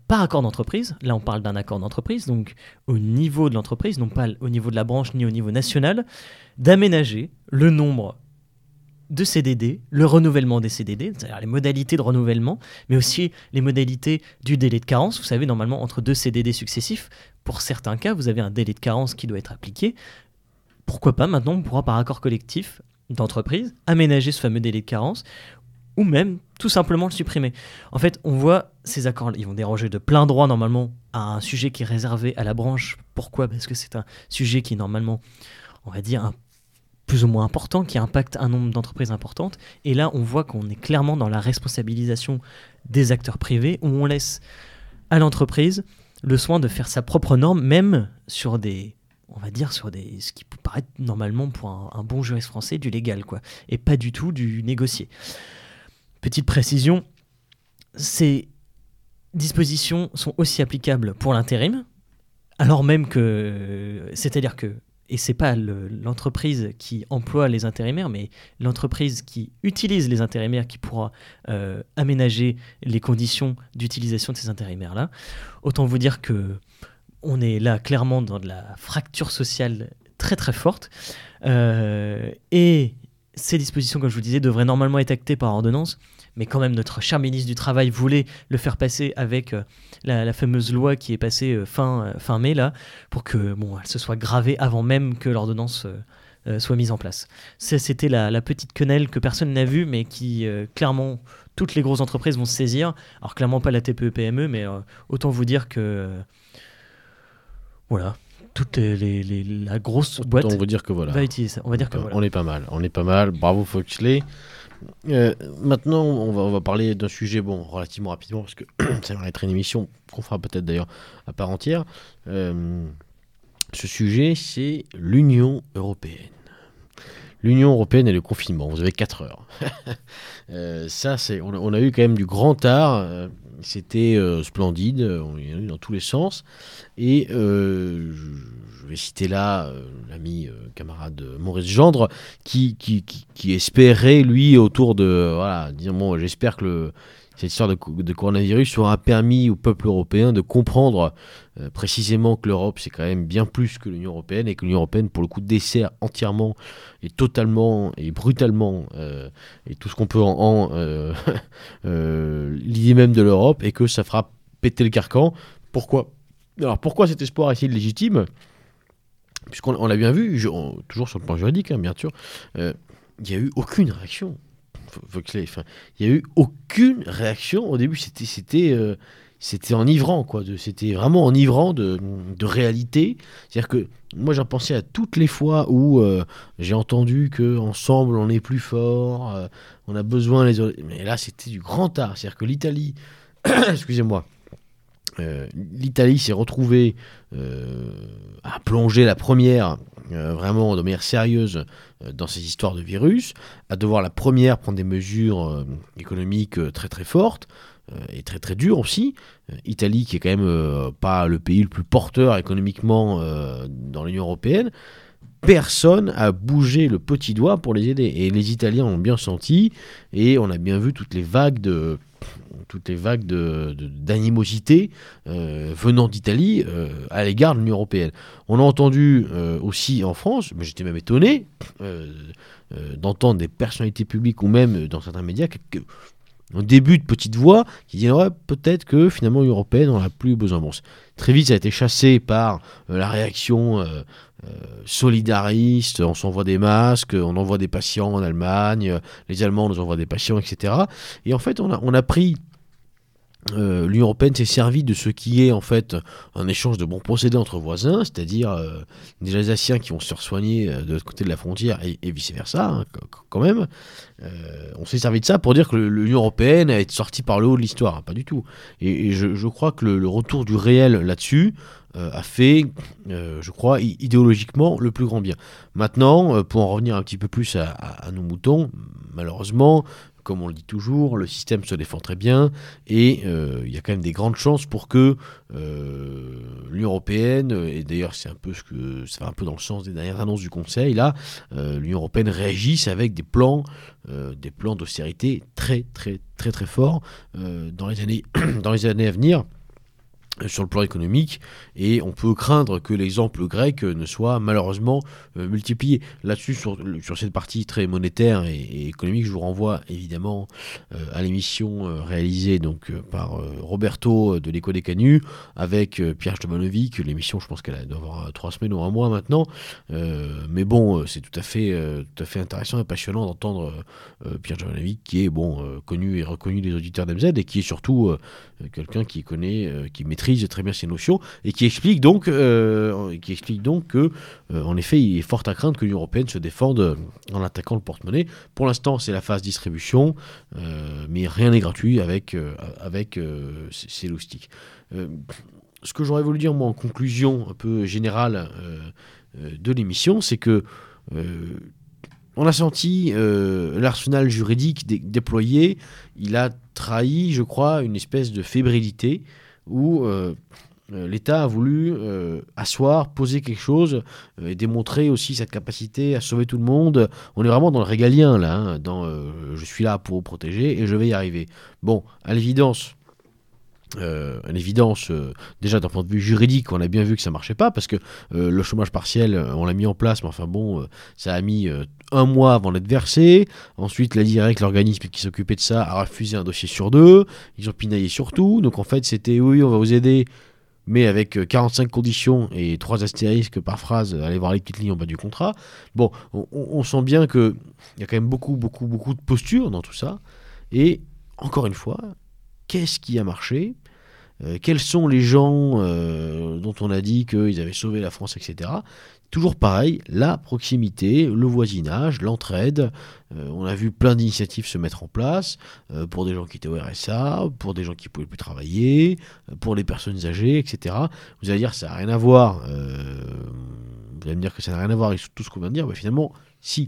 par accord d'entreprise, là on parle d'un accord d'entreprise, donc au niveau de l'entreprise, non pas au niveau de la branche ni au niveau national, d'aménager le nombre de CDD, le renouvellement des CDD, c'est-à-dire les modalités de renouvellement, mais aussi les modalités du délai de carence. Vous savez, normalement, entre deux CDD successifs, pour certains cas, vous avez un délai de carence qui doit être appliqué. Pourquoi pas maintenant, on pourra par accord collectif d'entreprise aménager ce fameux délai de carence ou même tout simplement le supprimer. En fait, on voit ces accords, ils vont déroger de plein droit normalement à un sujet qui est réservé à la branche. Pourquoi? Parce que c'est un sujet qui est normalement, on va dire, un plus ou moins important, qui impacte un nombre d'entreprises importantes. Et là, on voit qu'on est clairement dans la responsabilisation des acteurs privés, où on laisse à l'entreprise le soin de faire sa propre norme, même sur des, on va dire, sur des, ce qui peut paraître normalement pour un, bon juriste français du légal, quoi, et pas du tout du négocié. Petite précision, ces dispositions sont aussi applicables pour l'intérim, alors même que, c'est-à-dire que et c'est pas l'entreprise qui emploie les intérimaires, mais l'entreprise qui utilise les intérimaires qui pourra euh, aménager les conditions d'utilisation de ces intérimaires-là. Autant vous dire que on est là clairement dans de la fracture sociale très très forte. Euh, et ces dispositions, comme je vous disais, devraient normalement être actées par ordonnance mais quand même notre cher ministre du Travail voulait le faire passer avec euh, la, fameuse loi qui est passée euh, fin, euh, fin mai, là, pour que bon, elle se soit gravée avant même que l'ordonnance soit mise en place. C'était la, petite quenelle que personne n'a vue, mais qui, clairement, toutes les grosses entreprises vont se saisir. Alors, clairement pas la TPE-PME, mais autant vous dire que... voilà, toute les, la grosse boîte on va dire que voilà. va utiliser ça. On va dire que voilà. On est pas mal, on est pas mal. Bravo Foxley. Euh, maintenant, on va, on parler d'un sujet bon, relativement rapidement, parce que ça va être une émission qu'on fera peut-être d'ailleurs à part entière. Euh, ce sujet, c'est l'Union européenne. L'Union européenne et le confinement. Vous avez 4 heures. Euh, ça, c'est, on, a eu quand même du grand art. C'était splendide. On y a eu dans tous les sens. Et je, je vais citer là euh, l'ami euh, camarade Maurice Gendre, qui, espérait, lui, autour de. Voilà, disons, j'espère que le, cette histoire de, coronavirus aura permis au peuple européen de comprendre euh, précisément que l'Europe, c'est quand même bien plus que l'Union européenne et que l'Union européenne, pour le coup, dessert entièrement et totalement et brutalement et tout ce qu'on peut en, l'idée même de l'Europe et que ça fera péter le carcan. Pourquoi? Alors pourquoi cet espoir est-il légitime? Puisqu'on l'a bien vu, toujours sur le plan juridique, hein, bien sûr, euh, il n'y a eu aucune réaction. Il n'y a eu aucune réaction. Au début, c'était c'était euh, c'était enivrant, quoi. C'était vraiment enivrant de, de réalité. C'est-à-dire que moi, j'en pensais à toutes les fois où euh, j'ai entendu que ensemble on est plus fort, on a besoin les autres. Mais là, c'était du grand art. C'est-à-dire que l'Italie, excusez-moi, euh, l'Italie s'est retrouvée euh, à plonger la première, euh, vraiment de manière sérieuse, dans ces histoires de virus, à devoir la première prendre des mesures économiques très très fortes et très très dures aussi. Italie qui est quand même pas le pays le plus porteur économiquement dans l'Union européenne. Personne a bougé le petit doigt pour les aider. Et les Italiens ont bien senti, et on a bien vu toutes les vagues de toutes les vagues d'animosité euh, venant d'Italie euh, à l'égard de l'Union européenne. On a entendu euh, aussi en France, mais j'étais même étonné d'entendre des personnalités publiques ou même dans certains médias un début de petite voix qui ouais, peut-être que finalement l'Union européenne n'en a plus besoin. Bon, très vite ça a été chassé par euh, la réaction euh, euh, solidariste, on s'envoie des masques, on envoie des patients en Allemagne, les Allemands nous envoient des patients, etc. Et en fait on a, on a pris euh, l'Union européenne s'est servie de ce qui est en fait un échange de bons procédés entre voisins, c'est-à-dire euh, des Alsaciens qui vont se soigner euh, de l'autre côté de la frontière et, vice-versa, hein, qu- qu- quand même. On s'est servi de ça pour dire que l'Union européenne a été sortie par le haut de l'histoire, pas du tout. Et, je, crois que le, retour du réel là-dessus a fait, je crois, idéologiquement le plus grand bien. Maintenant, pour en revenir un petit peu plus à nos moutons, malheureusement, comme on le dit toujours, le système se défend très bien et euh, il y a quand même des grandes chances pour que euh, l'Union européenne, et d'ailleurs c'est un peu ce que ça va un peu dans le sens des dernières annonces du Conseil, là, euh, l'Union européenne réagisse avec des plans, des plans d'austérité très très très très forts dans les années dans les années à venir sur le plan économique et on peut craindre que l'exemple grec ne soit malheureusement euh, multiplié. Là-dessus, sur, cette partie très monétaire et, économique, je vous renvoie évidemment euh, à l'émission euh, réalisée donc, par Roberto de l'Écho des Canuts avec Pierre Stomanovic. L'émission, je pense qu'elle doit avoir trois semaines ou un mois maintenant. Mais bon, c'est tout à fait, intéressant et passionnant d'entendre Pierre Stomanovic qui est bon, connu et reconnu des auditeurs d'MZ et qui est surtout quelqu'un qui connaît, euh, qui maîtrise très bien ces notions et qui explique donc, euh, qui explique donc que, euh, en effet, il est fort à craindre que l'Union européenne se défende euh, en attaquant le porte-monnaie. Pour l'instant, c'est la phase distribution, euh, mais rien n'est gratuit avec, euh, avec euh, ces loustiques. Euh, ce que j'aurais voulu dire, moi, en conclusion un peu générale euh, euh, de l'émission, c'est que euh, on a senti euh, l'arsenal juridique dé- déployé. Il a trahi, je crois, une espèce de fébrilité où euh, euh, l'État a voulu asseoir, poser quelque chose et démontrer aussi cette capacité à sauver tout le monde. On est vraiment dans le régalien là, hein, dans je suis là pour protéger et je vais y arriver. Bon, à l'évidence, euh, déjà d'un point de vue juridique, on a bien vu que ça marchait pas parce que le chômage partiel, on l'a mis en place, mais enfin bon, ça a mis un mois avant d'être versé. Ensuite, la directe, l'organisme qui s'occupait de ça, a refusé un dossier sur deux. Ils ont pinaillé sur tout. Donc en fait, c'était oui, on va vous aider, mais avec euh, 45 conditions et trois astérisques par phrase, euh, allez voir les petites lignes en bas du contrat. Bon, on, sent bien que il y a quand même beaucoup, beaucoup, beaucoup de postures dans tout ça. Et encore une fois, qu'est-ce qui a marché? Euh, Quels sont les gens euh, dont on a dit qu'ils avaient sauvé la France, etc. Toujours pareil, la proximité, le voisinage, l'entraide. Euh, on a vu plein d'initiatives se mettre en place euh, pour des gens qui étaient au RSA, pour des gens qui ne pouvaient plus travailler, euh, pour les personnes âgées, etc. Vous allez dire ça n'a rien à voir. vous allez me dire que ça n'a rien à voir avec tout ce qu'on vient de dire. Mais finalement, si.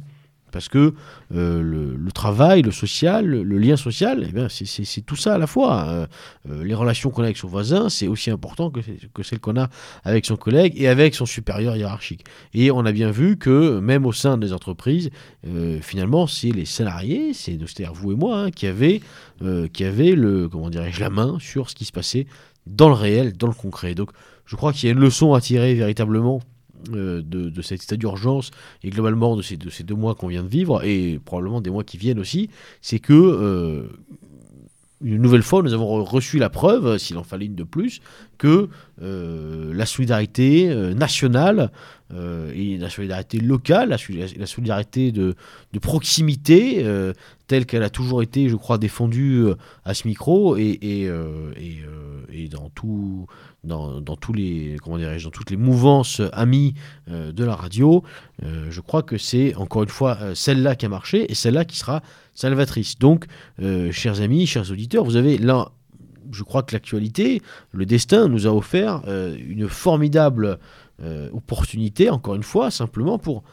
Parce que euh, le, travail, le social, le, lien social, eh bien, c'est- tout ça à la fois. Euh, euh, les relations qu'on a avec son voisin, c'est aussi important que, que celles qu'on a avec son collègue et avec son supérieur hiérarchique. Et on a bien vu que même au sein des entreprises, euh, finalement, c'est les salariés, c'est c'est-à-dire vous et moi, hein, qui avaient, qui avaient le, comment dirais-je, la main sur ce qui se passait dans le réel, dans le concret. Donc, je crois qu'il y a une leçon à tirer véritablement de, de cet état d'urgence et globalement de ces, de ces deux mois qu'on vient de vivre et probablement des mois qui viennent aussi, c'est que euh, une nouvelle fois, nous avons re- reçu la preuve, s'il en fallait une de plus, que euh, la solidarité euh, nationale euh, et la solidarité locale, la, soli- la solidarité de, proximité, euh, telle qu'elle a toujours été, je crois, défendue euh, à ce micro et, et, et, dans, tout, dans, dans, tous les, comment dans toutes les mouvances amies de la radio, je crois que c'est encore une fois celle-là qui a marché et celle-là qui sera salvatrice. Donc, chers amis, chers auditeurs, vous avez là, je crois que l'actualité, le destin nous a offert une formidable euh, opportunité, encore une fois, simplement pour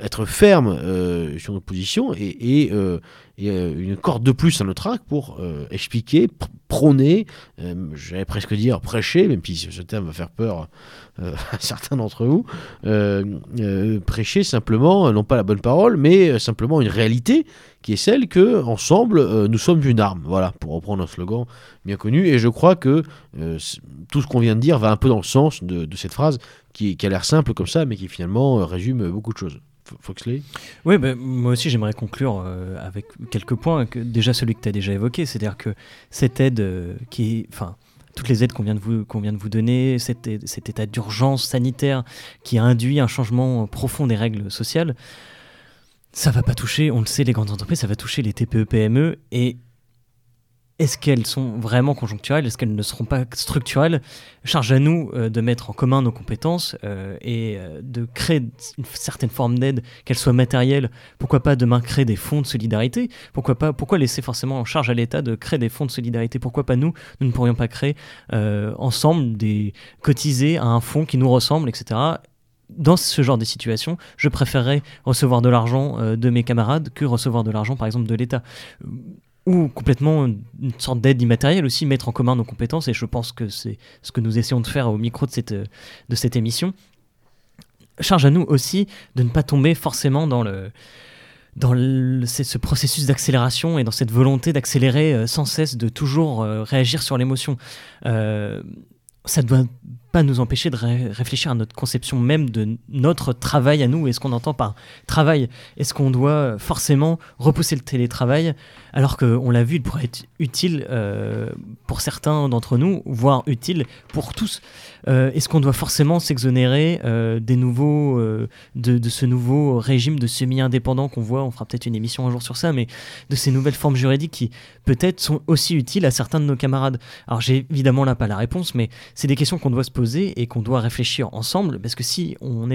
être ferme euh, sur nos positions et, euh, euh, une corde de plus à notre arc pour euh, expliquer, pr- prôner, euh, j'allais presque dire prêcher, même si ce terme va faire peur euh, à certains d'entre vous, euh, euh, prêcher simplement, euh, non pas la bonne parole, mais euh, simplement une réalité qui est celle que ensemble euh, nous sommes une arme. Voilà, pour reprendre un slogan bien connu. Et je crois que euh, tout ce qu'on vient de dire va un peu dans le sens de cette phrase qui, a l'air simple comme ça, mais qui finalement euh, résume beaucoup de choses. Foxley Oui, ben, moi aussi j'aimerais conclure euh, avec quelques points. Déjà celui que tu as déjà évoqué, c'est-à-dire que cette aide euh, qui. Enfin, toutes les aides qu'on vient de vous, vient de vous donner, cet, état d'urgence sanitaire qui a induit un changement profond des règles sociales, ça va pas toucher, on le sait, les grandes entreprises, ça va toucher les TPE, PME. Et est-ce qu'elles sont vraiment conjoncturelles Est-ce qu'elles ne seront pas structurelles? Charge à nous euh, de mettre en commun nos compétences euh, et euh, de créer une certaine forme d'aide, qu'elle soit matérielle. Pourquoi pas demain créer des fonds de solidarité? Pourquoi pas Pourquoi laisser forcément en charge à l'État de créer des fonds de solidarité? Pourquoi pas nous? Nous ne pourrions pas créer ensemble des cotiser à un fonds qui nous ressemble, etc dans ce genre de situation, je préférerais recevoir de l'argent de mes camarades que recevoir de l'argent, par exemple, de l'État. Ou complètement une sorte d'aide immatérielle aussi, mettre en commun nos compétences, et je pense que c'est ce que nous essayons de faire au micro de cette, de cette émission. Charge à nous aussi de ne pas tomber forcément dans le dans ce processus d'accélération et dans cette volonté d'accélérer euh, sans cesse, de toujours euh, réagir sur l'émotion. Euh, ça doit pas nous empêcher de ré- réfléchir à notre conception même de notre travail à nous et ce qu'on entend par travail. Est-ce qu'on doit forcément repousser le télétravail alors qu'on l'a vu, il pourrait être utile euh, pour certains d'entre nous, voire utile pour tous Euh, Est-ce qu'on doit forcément s'exonérer euh, des nouveaux, de ce nouveau régime de semi-indépendant qu'on voit On fera peut-être une émission un jour sur ça, mais de ces nouvelles formes juridiques qui peut-être sont aussi utiles à certains de nos camarades? Alors j'ai évidemment là pas la réponse, mais c'est des questions qu'on doit se poser et qu'on doit réfléchir ensemble, parce que si on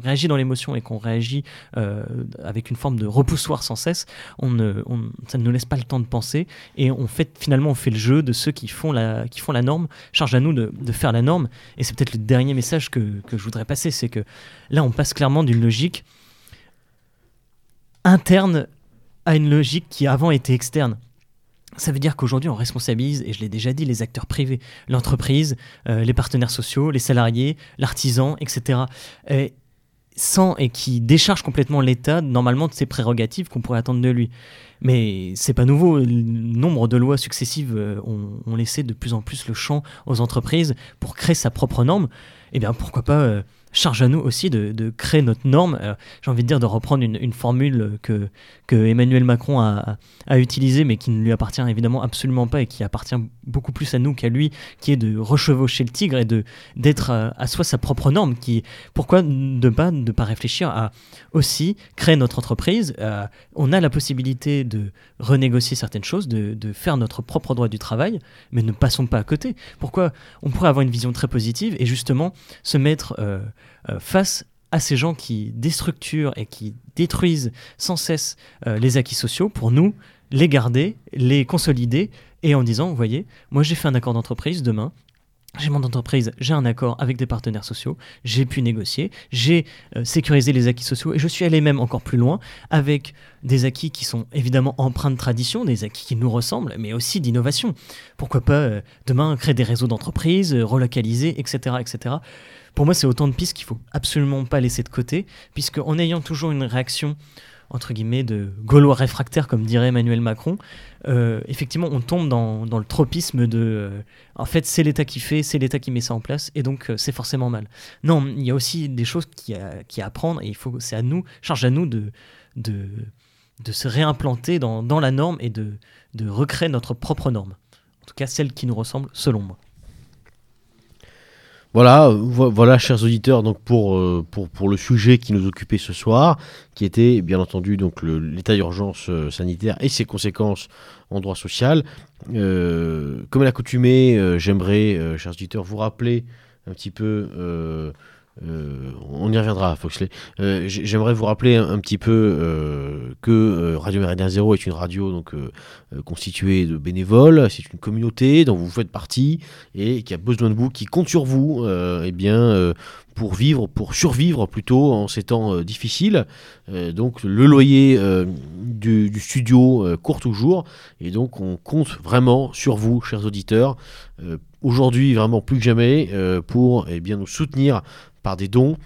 réagit dans l'émotion et qu'on réagit euh, avec une forme de repoussoir sans cesse, ça ne nous laisse pas le temps de penser et on fait finalement on fait le jeu de ceux qui font la, norme. Charge à nous de, faire la norme et c'est peut-être le dernier message que je voudrais passer, c'est que là on passe clairement d'une logique interne à une logique qui avant était externe. Ça veut dire qu'aujourd'hui, on responsabilise, et je l'ai déjà dit, les acteurs privés, l'entreprise, euh, les partenaires sociaux, les salariés, l'artisan, etc. Et, sans, et qui décharge complètement l'État, normalement, de ses prérogatives qu'on pourrait attendre de lui. Mais c'est pas nouveau. Nombre de lois successives euh, ont, ont laissé de plus en plus le champ aux entreprises pour créer sa propre norme. Eh bien, pourquoi pas euh, charge à nous aussi de, créer notre norme. Euh, J'ai envie de dire de reprendre une, formule que, Emmanuel Macron a, a utilisée, mais qui ne lui appartient évidemment absolument pas et qui appartient beaucoup plus à nous qu'à lui, qui est de rechevaucher le tigre et d'être à, à soi sa propre norme. Pourquoi ne pas, ne pas réfléchir à aussi créer notre entreprise? Euh, On a la possibilité de renégocier certaines choses, de, faire notre propre droit du travail, mais ne passons pas à côté. Pourquoi on pourrait avoir une vision très positive et justement se mettre euh, euh, face à ces gens qui déstructurent et qui détruisent sans cesse euh, les acquis sociaux pour nous les garder, les consolider et en disant, vous voyez, moi j'ai fait un accord d'entreprise demain. J'ai mon entreprise, j'ai un accord avec des partenaires sociaux, j'ai pu négocier, j'ai euh, sécurisé les acquis sociaux et je suis allé même encore plus loin avec des acquis qui sont évidemment empreints de tradition, des acquis qui nous ressemblent, mais aussi d'innovation. Pourquoi pas euh, demain créer des réseaux d'entreprises, euh, relocaliser, etc., etc. Pour moi, c'est autant de pistes qu'il faut absolument pas laisser de côté, puisque en ayant toujours une réaction entre guillemets de gaulois réfractaire, comme dirait Emmanuel Macron, euh, effectivement, on tombe dans, dans le tropisme de euh, en fait, c'est l'État qui fait, c'est l'État qui met ça en place, et donc euh, c'est forcément mal. Non, il y a aussi des choses qui à, qui apprendre, et il faut, c'est à nous, charge à nous de, de, de se réimplanter dans, dans la norme et de, de recréer notre propre norme. En tout cas, celle qui nous ressemble, selon moi. Voilà, vo- voilà, chers auditeurs, donc pour, euh, pour, pour le sujet qui nous occupait ce soir, qui était bien entendu donc l'état d'urgence euh, sanitaire et ses conséquences en droit social. Euh, comme à l'accoutumée, j'aimerais, chers auditeurs, vous rappeler un petit peu euh, on y reviendra, Foxley. Euh, j'aimerais vous rappeler un, petit peu euh, que Radio Méridien Zéro est une radio donc constituée de bénévoles. C'est une communauté dont vous faites partie et qui a besoin de vous, qui compte sur vous, eh bien pour vivre, pour survivre plutôt en ces temps difficiles. donc le loyer du, du, studio court toujours et donc on compte vraiment sur vous, chers auditeurs, aujourd'hui vraiment plus que jamais pour eh bien nous soutenir par des dons.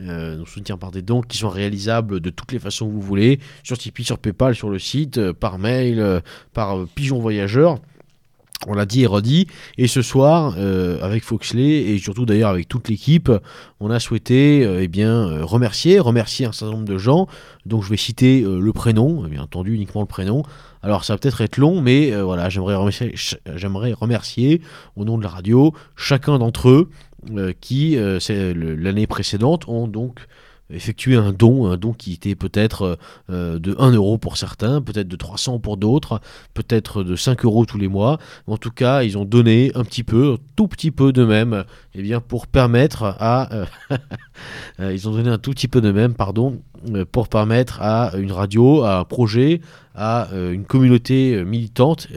Euh, nous soutenir par des dons qui sont réalisables de toutes les façons que vous voulez, sur Tipeee, sur PayPal, sur le site, euh, par mail, euh, par pigeon voyageur. On l'a dit et redit. Et ce soir, avec Foxley et surtout d'ailleurs avec toute l'équipe, on a souhaité eh bien, remercier, remercier un certain nombre de gens. Donc je vais citer le prénom, bien entendu uniquement le prénom. Alors ça va peut-être être long, mais voilà, j'aimerais remercier, j'aimerais remercier au nom de la radio chacun d'entre eux euh, qui, euh, l'année précédente, ont donc effectué un don, un don qui était peut-être euh, de 1 euro pour certains, peut-être de 300 pour d'autres, peut-être de 5 euros tous les mois. En tout cas, ils ont donné un petit peu, tout petit peu de même, eh bien, pour permettre à... ils ont donné un tout petit peu de même, pardon, pour permettre à une radio, à un projet, à une communauté militante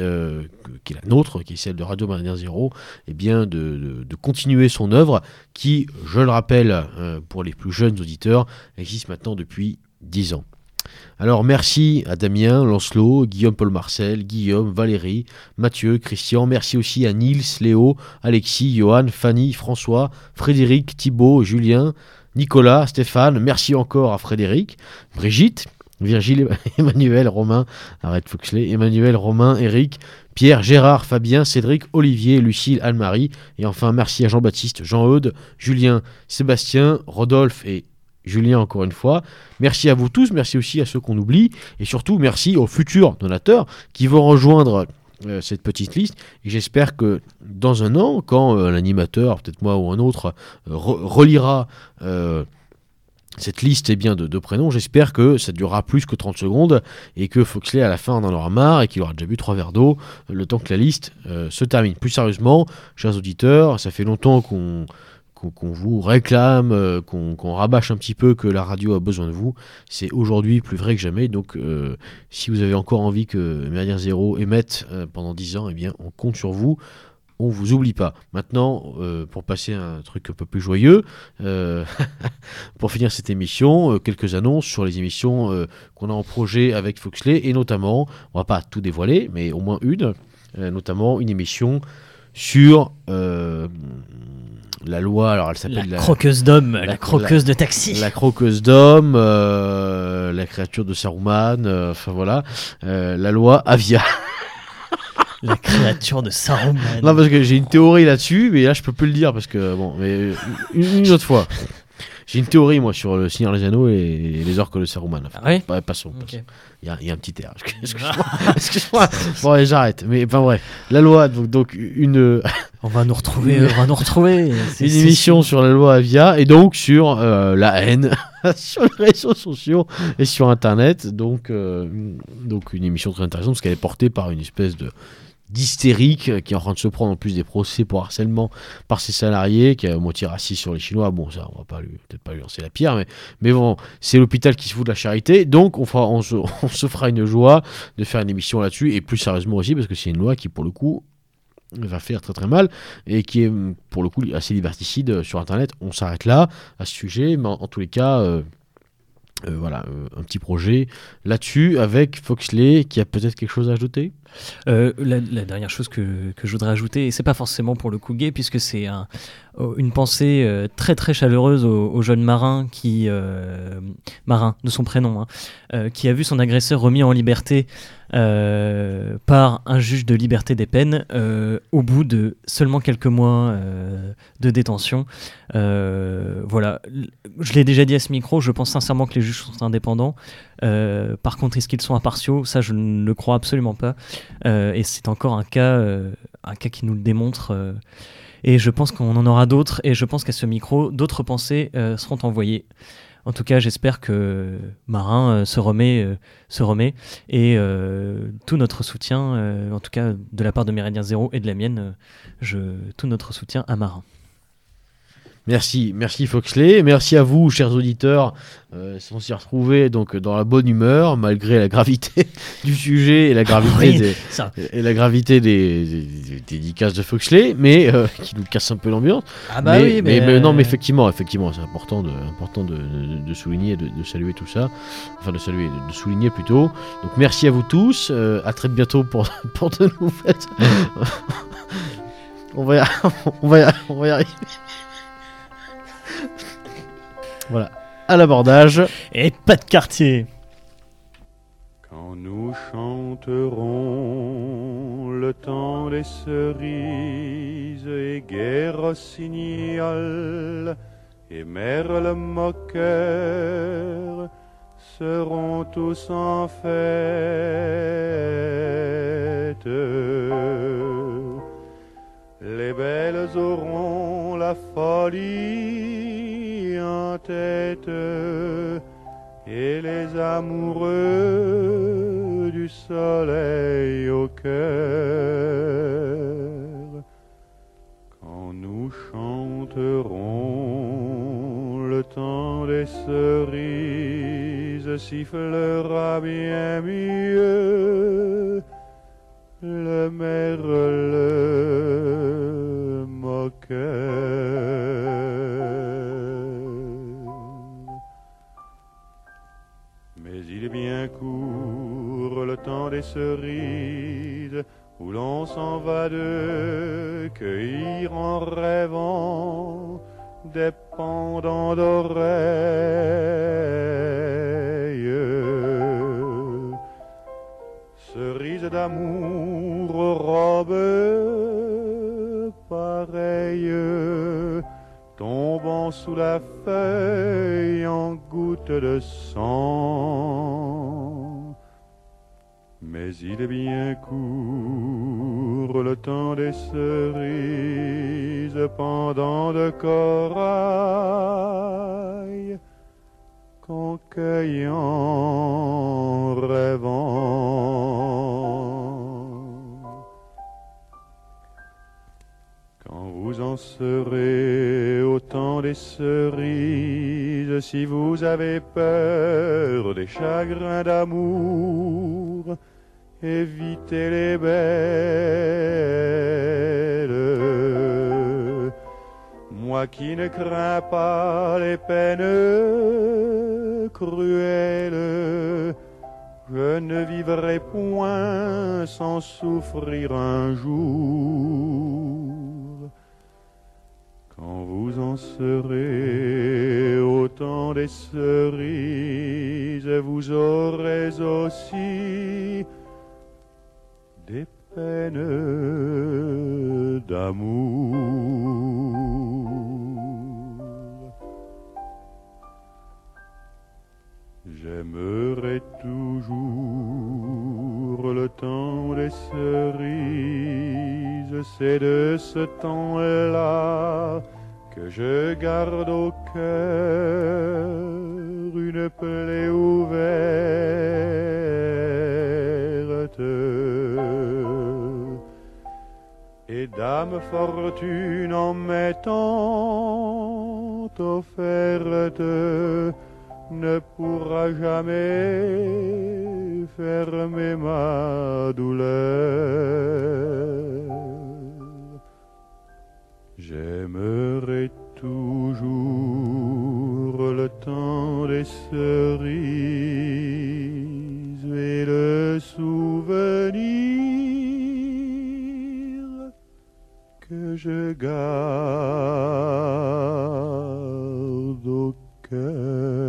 qui est la nôtre, qui est celle de Radio Marinien Zéro, eh de, continuer son œuvre qui, je le rappelle euh, pour les plus jeunes auditeurs, existe maintenant depuis 10 ans. Alors merci à Damien, Lancelot, Guillaume Paul Marcel, Guillaume, Valérie, Mathieu, Christian. Merci aussi à Nils, Léo, Alexis, Johan, Fanny, François, Frédéric, Thibault, Julien, Nicolas, Stéphane. Merci encore à Frédéric, Brigitte, Virgile, Emmanuel, Romain, arrête Foxley, Emmanuel, Romain, Eric, Pierre, Gérard, Fabien, Cédric, Olivier, Lucille, Anne-Marie, et enfin merci à Jean-Baptiste, Jean-Eudes, Julien, Sébastien, Rodolphe et Julien encore une fois. Merci à vous tous, merci aussi à ceux qu'on oublie, et surtout merci aux futurs donateurs qui vont rejoindre euh, cette petite liste. J'espère que dans un an, quand euh, l'animateur, peut-être moi ou un autre, euh, relira cette liste est bien de, prénoms. J'espère que ça durera plus que 30 secondes et que Foxley à la fin en aura marre et qu'il aura déjà bu trois verres d'eau le temps que la liste se termine. Plus sérieusement, chers auditeurs, ça fait longtemps qu'on qu'on vous réclame, euh, qu'on rabâche un petit peu que la radio a besoin de vous. C'est aujourd'hui plus vrai que jamais. Donc, euh, si vous avez encore envie que Méridien Zéro émette pendant 10 ans, eh bien, on compte sur vous on vous oublie pas. Maintenant, euh, pour passer à un truc un peu plus joyeux, euh, pour finir cette émission, euh, quelques annonces sur les émissions qu'on a en projet avec Foxley, et notamment, on va pas tout dévoiler, mais au moins une, notamment une émission sur la loi, alors elle s'appelle la, croqueuse d'homme, la, croqueuse de taxi. La croqueuse d'homme, la créature de Saruman, enfin voilà, la loi Avia. La créature de Saruman. Non, parce que j'ai une théorie là-dessus, mais là je peux plus le dire parce que bon, mais une, autre fois. J'ai une théorie moi sur le Seigneur des Anneaux et les orques de Saruman. ah oui passons. Il, y a, un petit air. Excuse-moi. bon, j'arrête. Mais enfin bref, la loi donc, donc une. on va nous retrouver. on va nous retrouver. une émission sur la loi Avia et donc sur euh, la haine sur les réseaux sociaux et sur Internet. Donc euh, donc une émission très intéressante parce qu'elle est portée par une espèce de d'hystérique qui est en train de se prendre en plus des procès pour harcèlement par ses salariés, qui est à moitié raciste sur les Chinois. Bon, ça, on va pas lui, peut-être pas lui lancer la pierre, mais, bon, c'est l'hôpital qui se fout de la charité. Donc, on, se, fera une joie de faire une émission là-dessus, et plus sérieusement aussi, parce que c'est une loi qui, pour le coup, va faire très très mal et qui est pour le coup assez liberticide sur internet on s'arrête là à ce sujet mais en, tous les cas euh, euh, voilà, euh, un petit projet là-dessus avec Foxley qui a peut-être quelque chose à ajouter? Euh, la, dernière chose que, que, je voudrais ajouter, et c'est pas forcément pour le coup gay, puisque c'est un, une pensée très très chaleureuse au, jeune marin qui marin de son prénom, hein, qui a vu son agresseur remis en liberté euh, par un juge de liberté des peines euh, au bout de seulement quelques mois euh, de détention. voilà, je l'ai déjà dit à ce micro, je pense sincèrement que les juges sont indépendants. par contre, est-ce qu'ils sont impartiaux Ça, je ne le crois absolument pas. et c'est encore un cas, un cas qui nous le démontre. et je pense qu'on en aura d'autres. Et je pense qu'à ce micro, d'autres pensées seront envoyées. En tout cas, j'espère que Marin euh, se remet, euh, se remet et euh, tout notre soutien, en tout cas de la part de Méridien Zéro et de la mienne, je, tout notre soutien à Marin. Merci, merci Foxley, merci à vous, chers auditeurs. Euh, on s'y retrouvés donc dans la bonne humeur, malgré la gravité du sujet et la gravité Oui, des, ça. et la gravité des, des- des dédicaces de Foxley, mais euh, qui nous casse un peu l'ambiance. Ah bah mais, oui, mais, mais, non, euh, mais effectivement, effectivement, c'est important de, important de, de- de souligner, de, de saluer tout ça, enfin de saluer, de, de souligner plutôt. Donc merci à vous tous, euh, à très bientôt pour, pour de nouvelles. on va, y, on va, y, on va y arriver. voilà, à l'abordage. Et pas de quartier. Quand nous chanterons le temps des cerises et guerre rossignol et merle moqueur seront tous en fête. Les belles auront la folie en tête et les amoureux du soleil au cœur. Quand nous chanterons le temps des cerises sifflera bien mieux le merle Mais il est bien court le temps des cerises où l'on s'en va de cueillir en rêvant des pendants d'oreilles. Cerises d'amour tombant sous la feuille en gouttes de sang. Mais il est bien court le temps des cerises pendant de corail qu'on cueille en rêvant. Vous en serez au temps des cerises, si vous avez peur des chagrins d'amour, évitez les belles. Moi qui ne crains pas les peines cruelles, je ne vivrai point sans souffrir un jour. Quand vous en serez au temps des cerises, vous aurez aussi des peines d'amour. J'aimerai toujours le temps des cerises, c'est de ce temps-là que je garde au cœur une plaie ouverte. Et dame fortune en m'étant offerte ne pourra jamais fermer ma douleur. J'aimerais toujours le temps des cerises et le souvenir que je garde au cœur.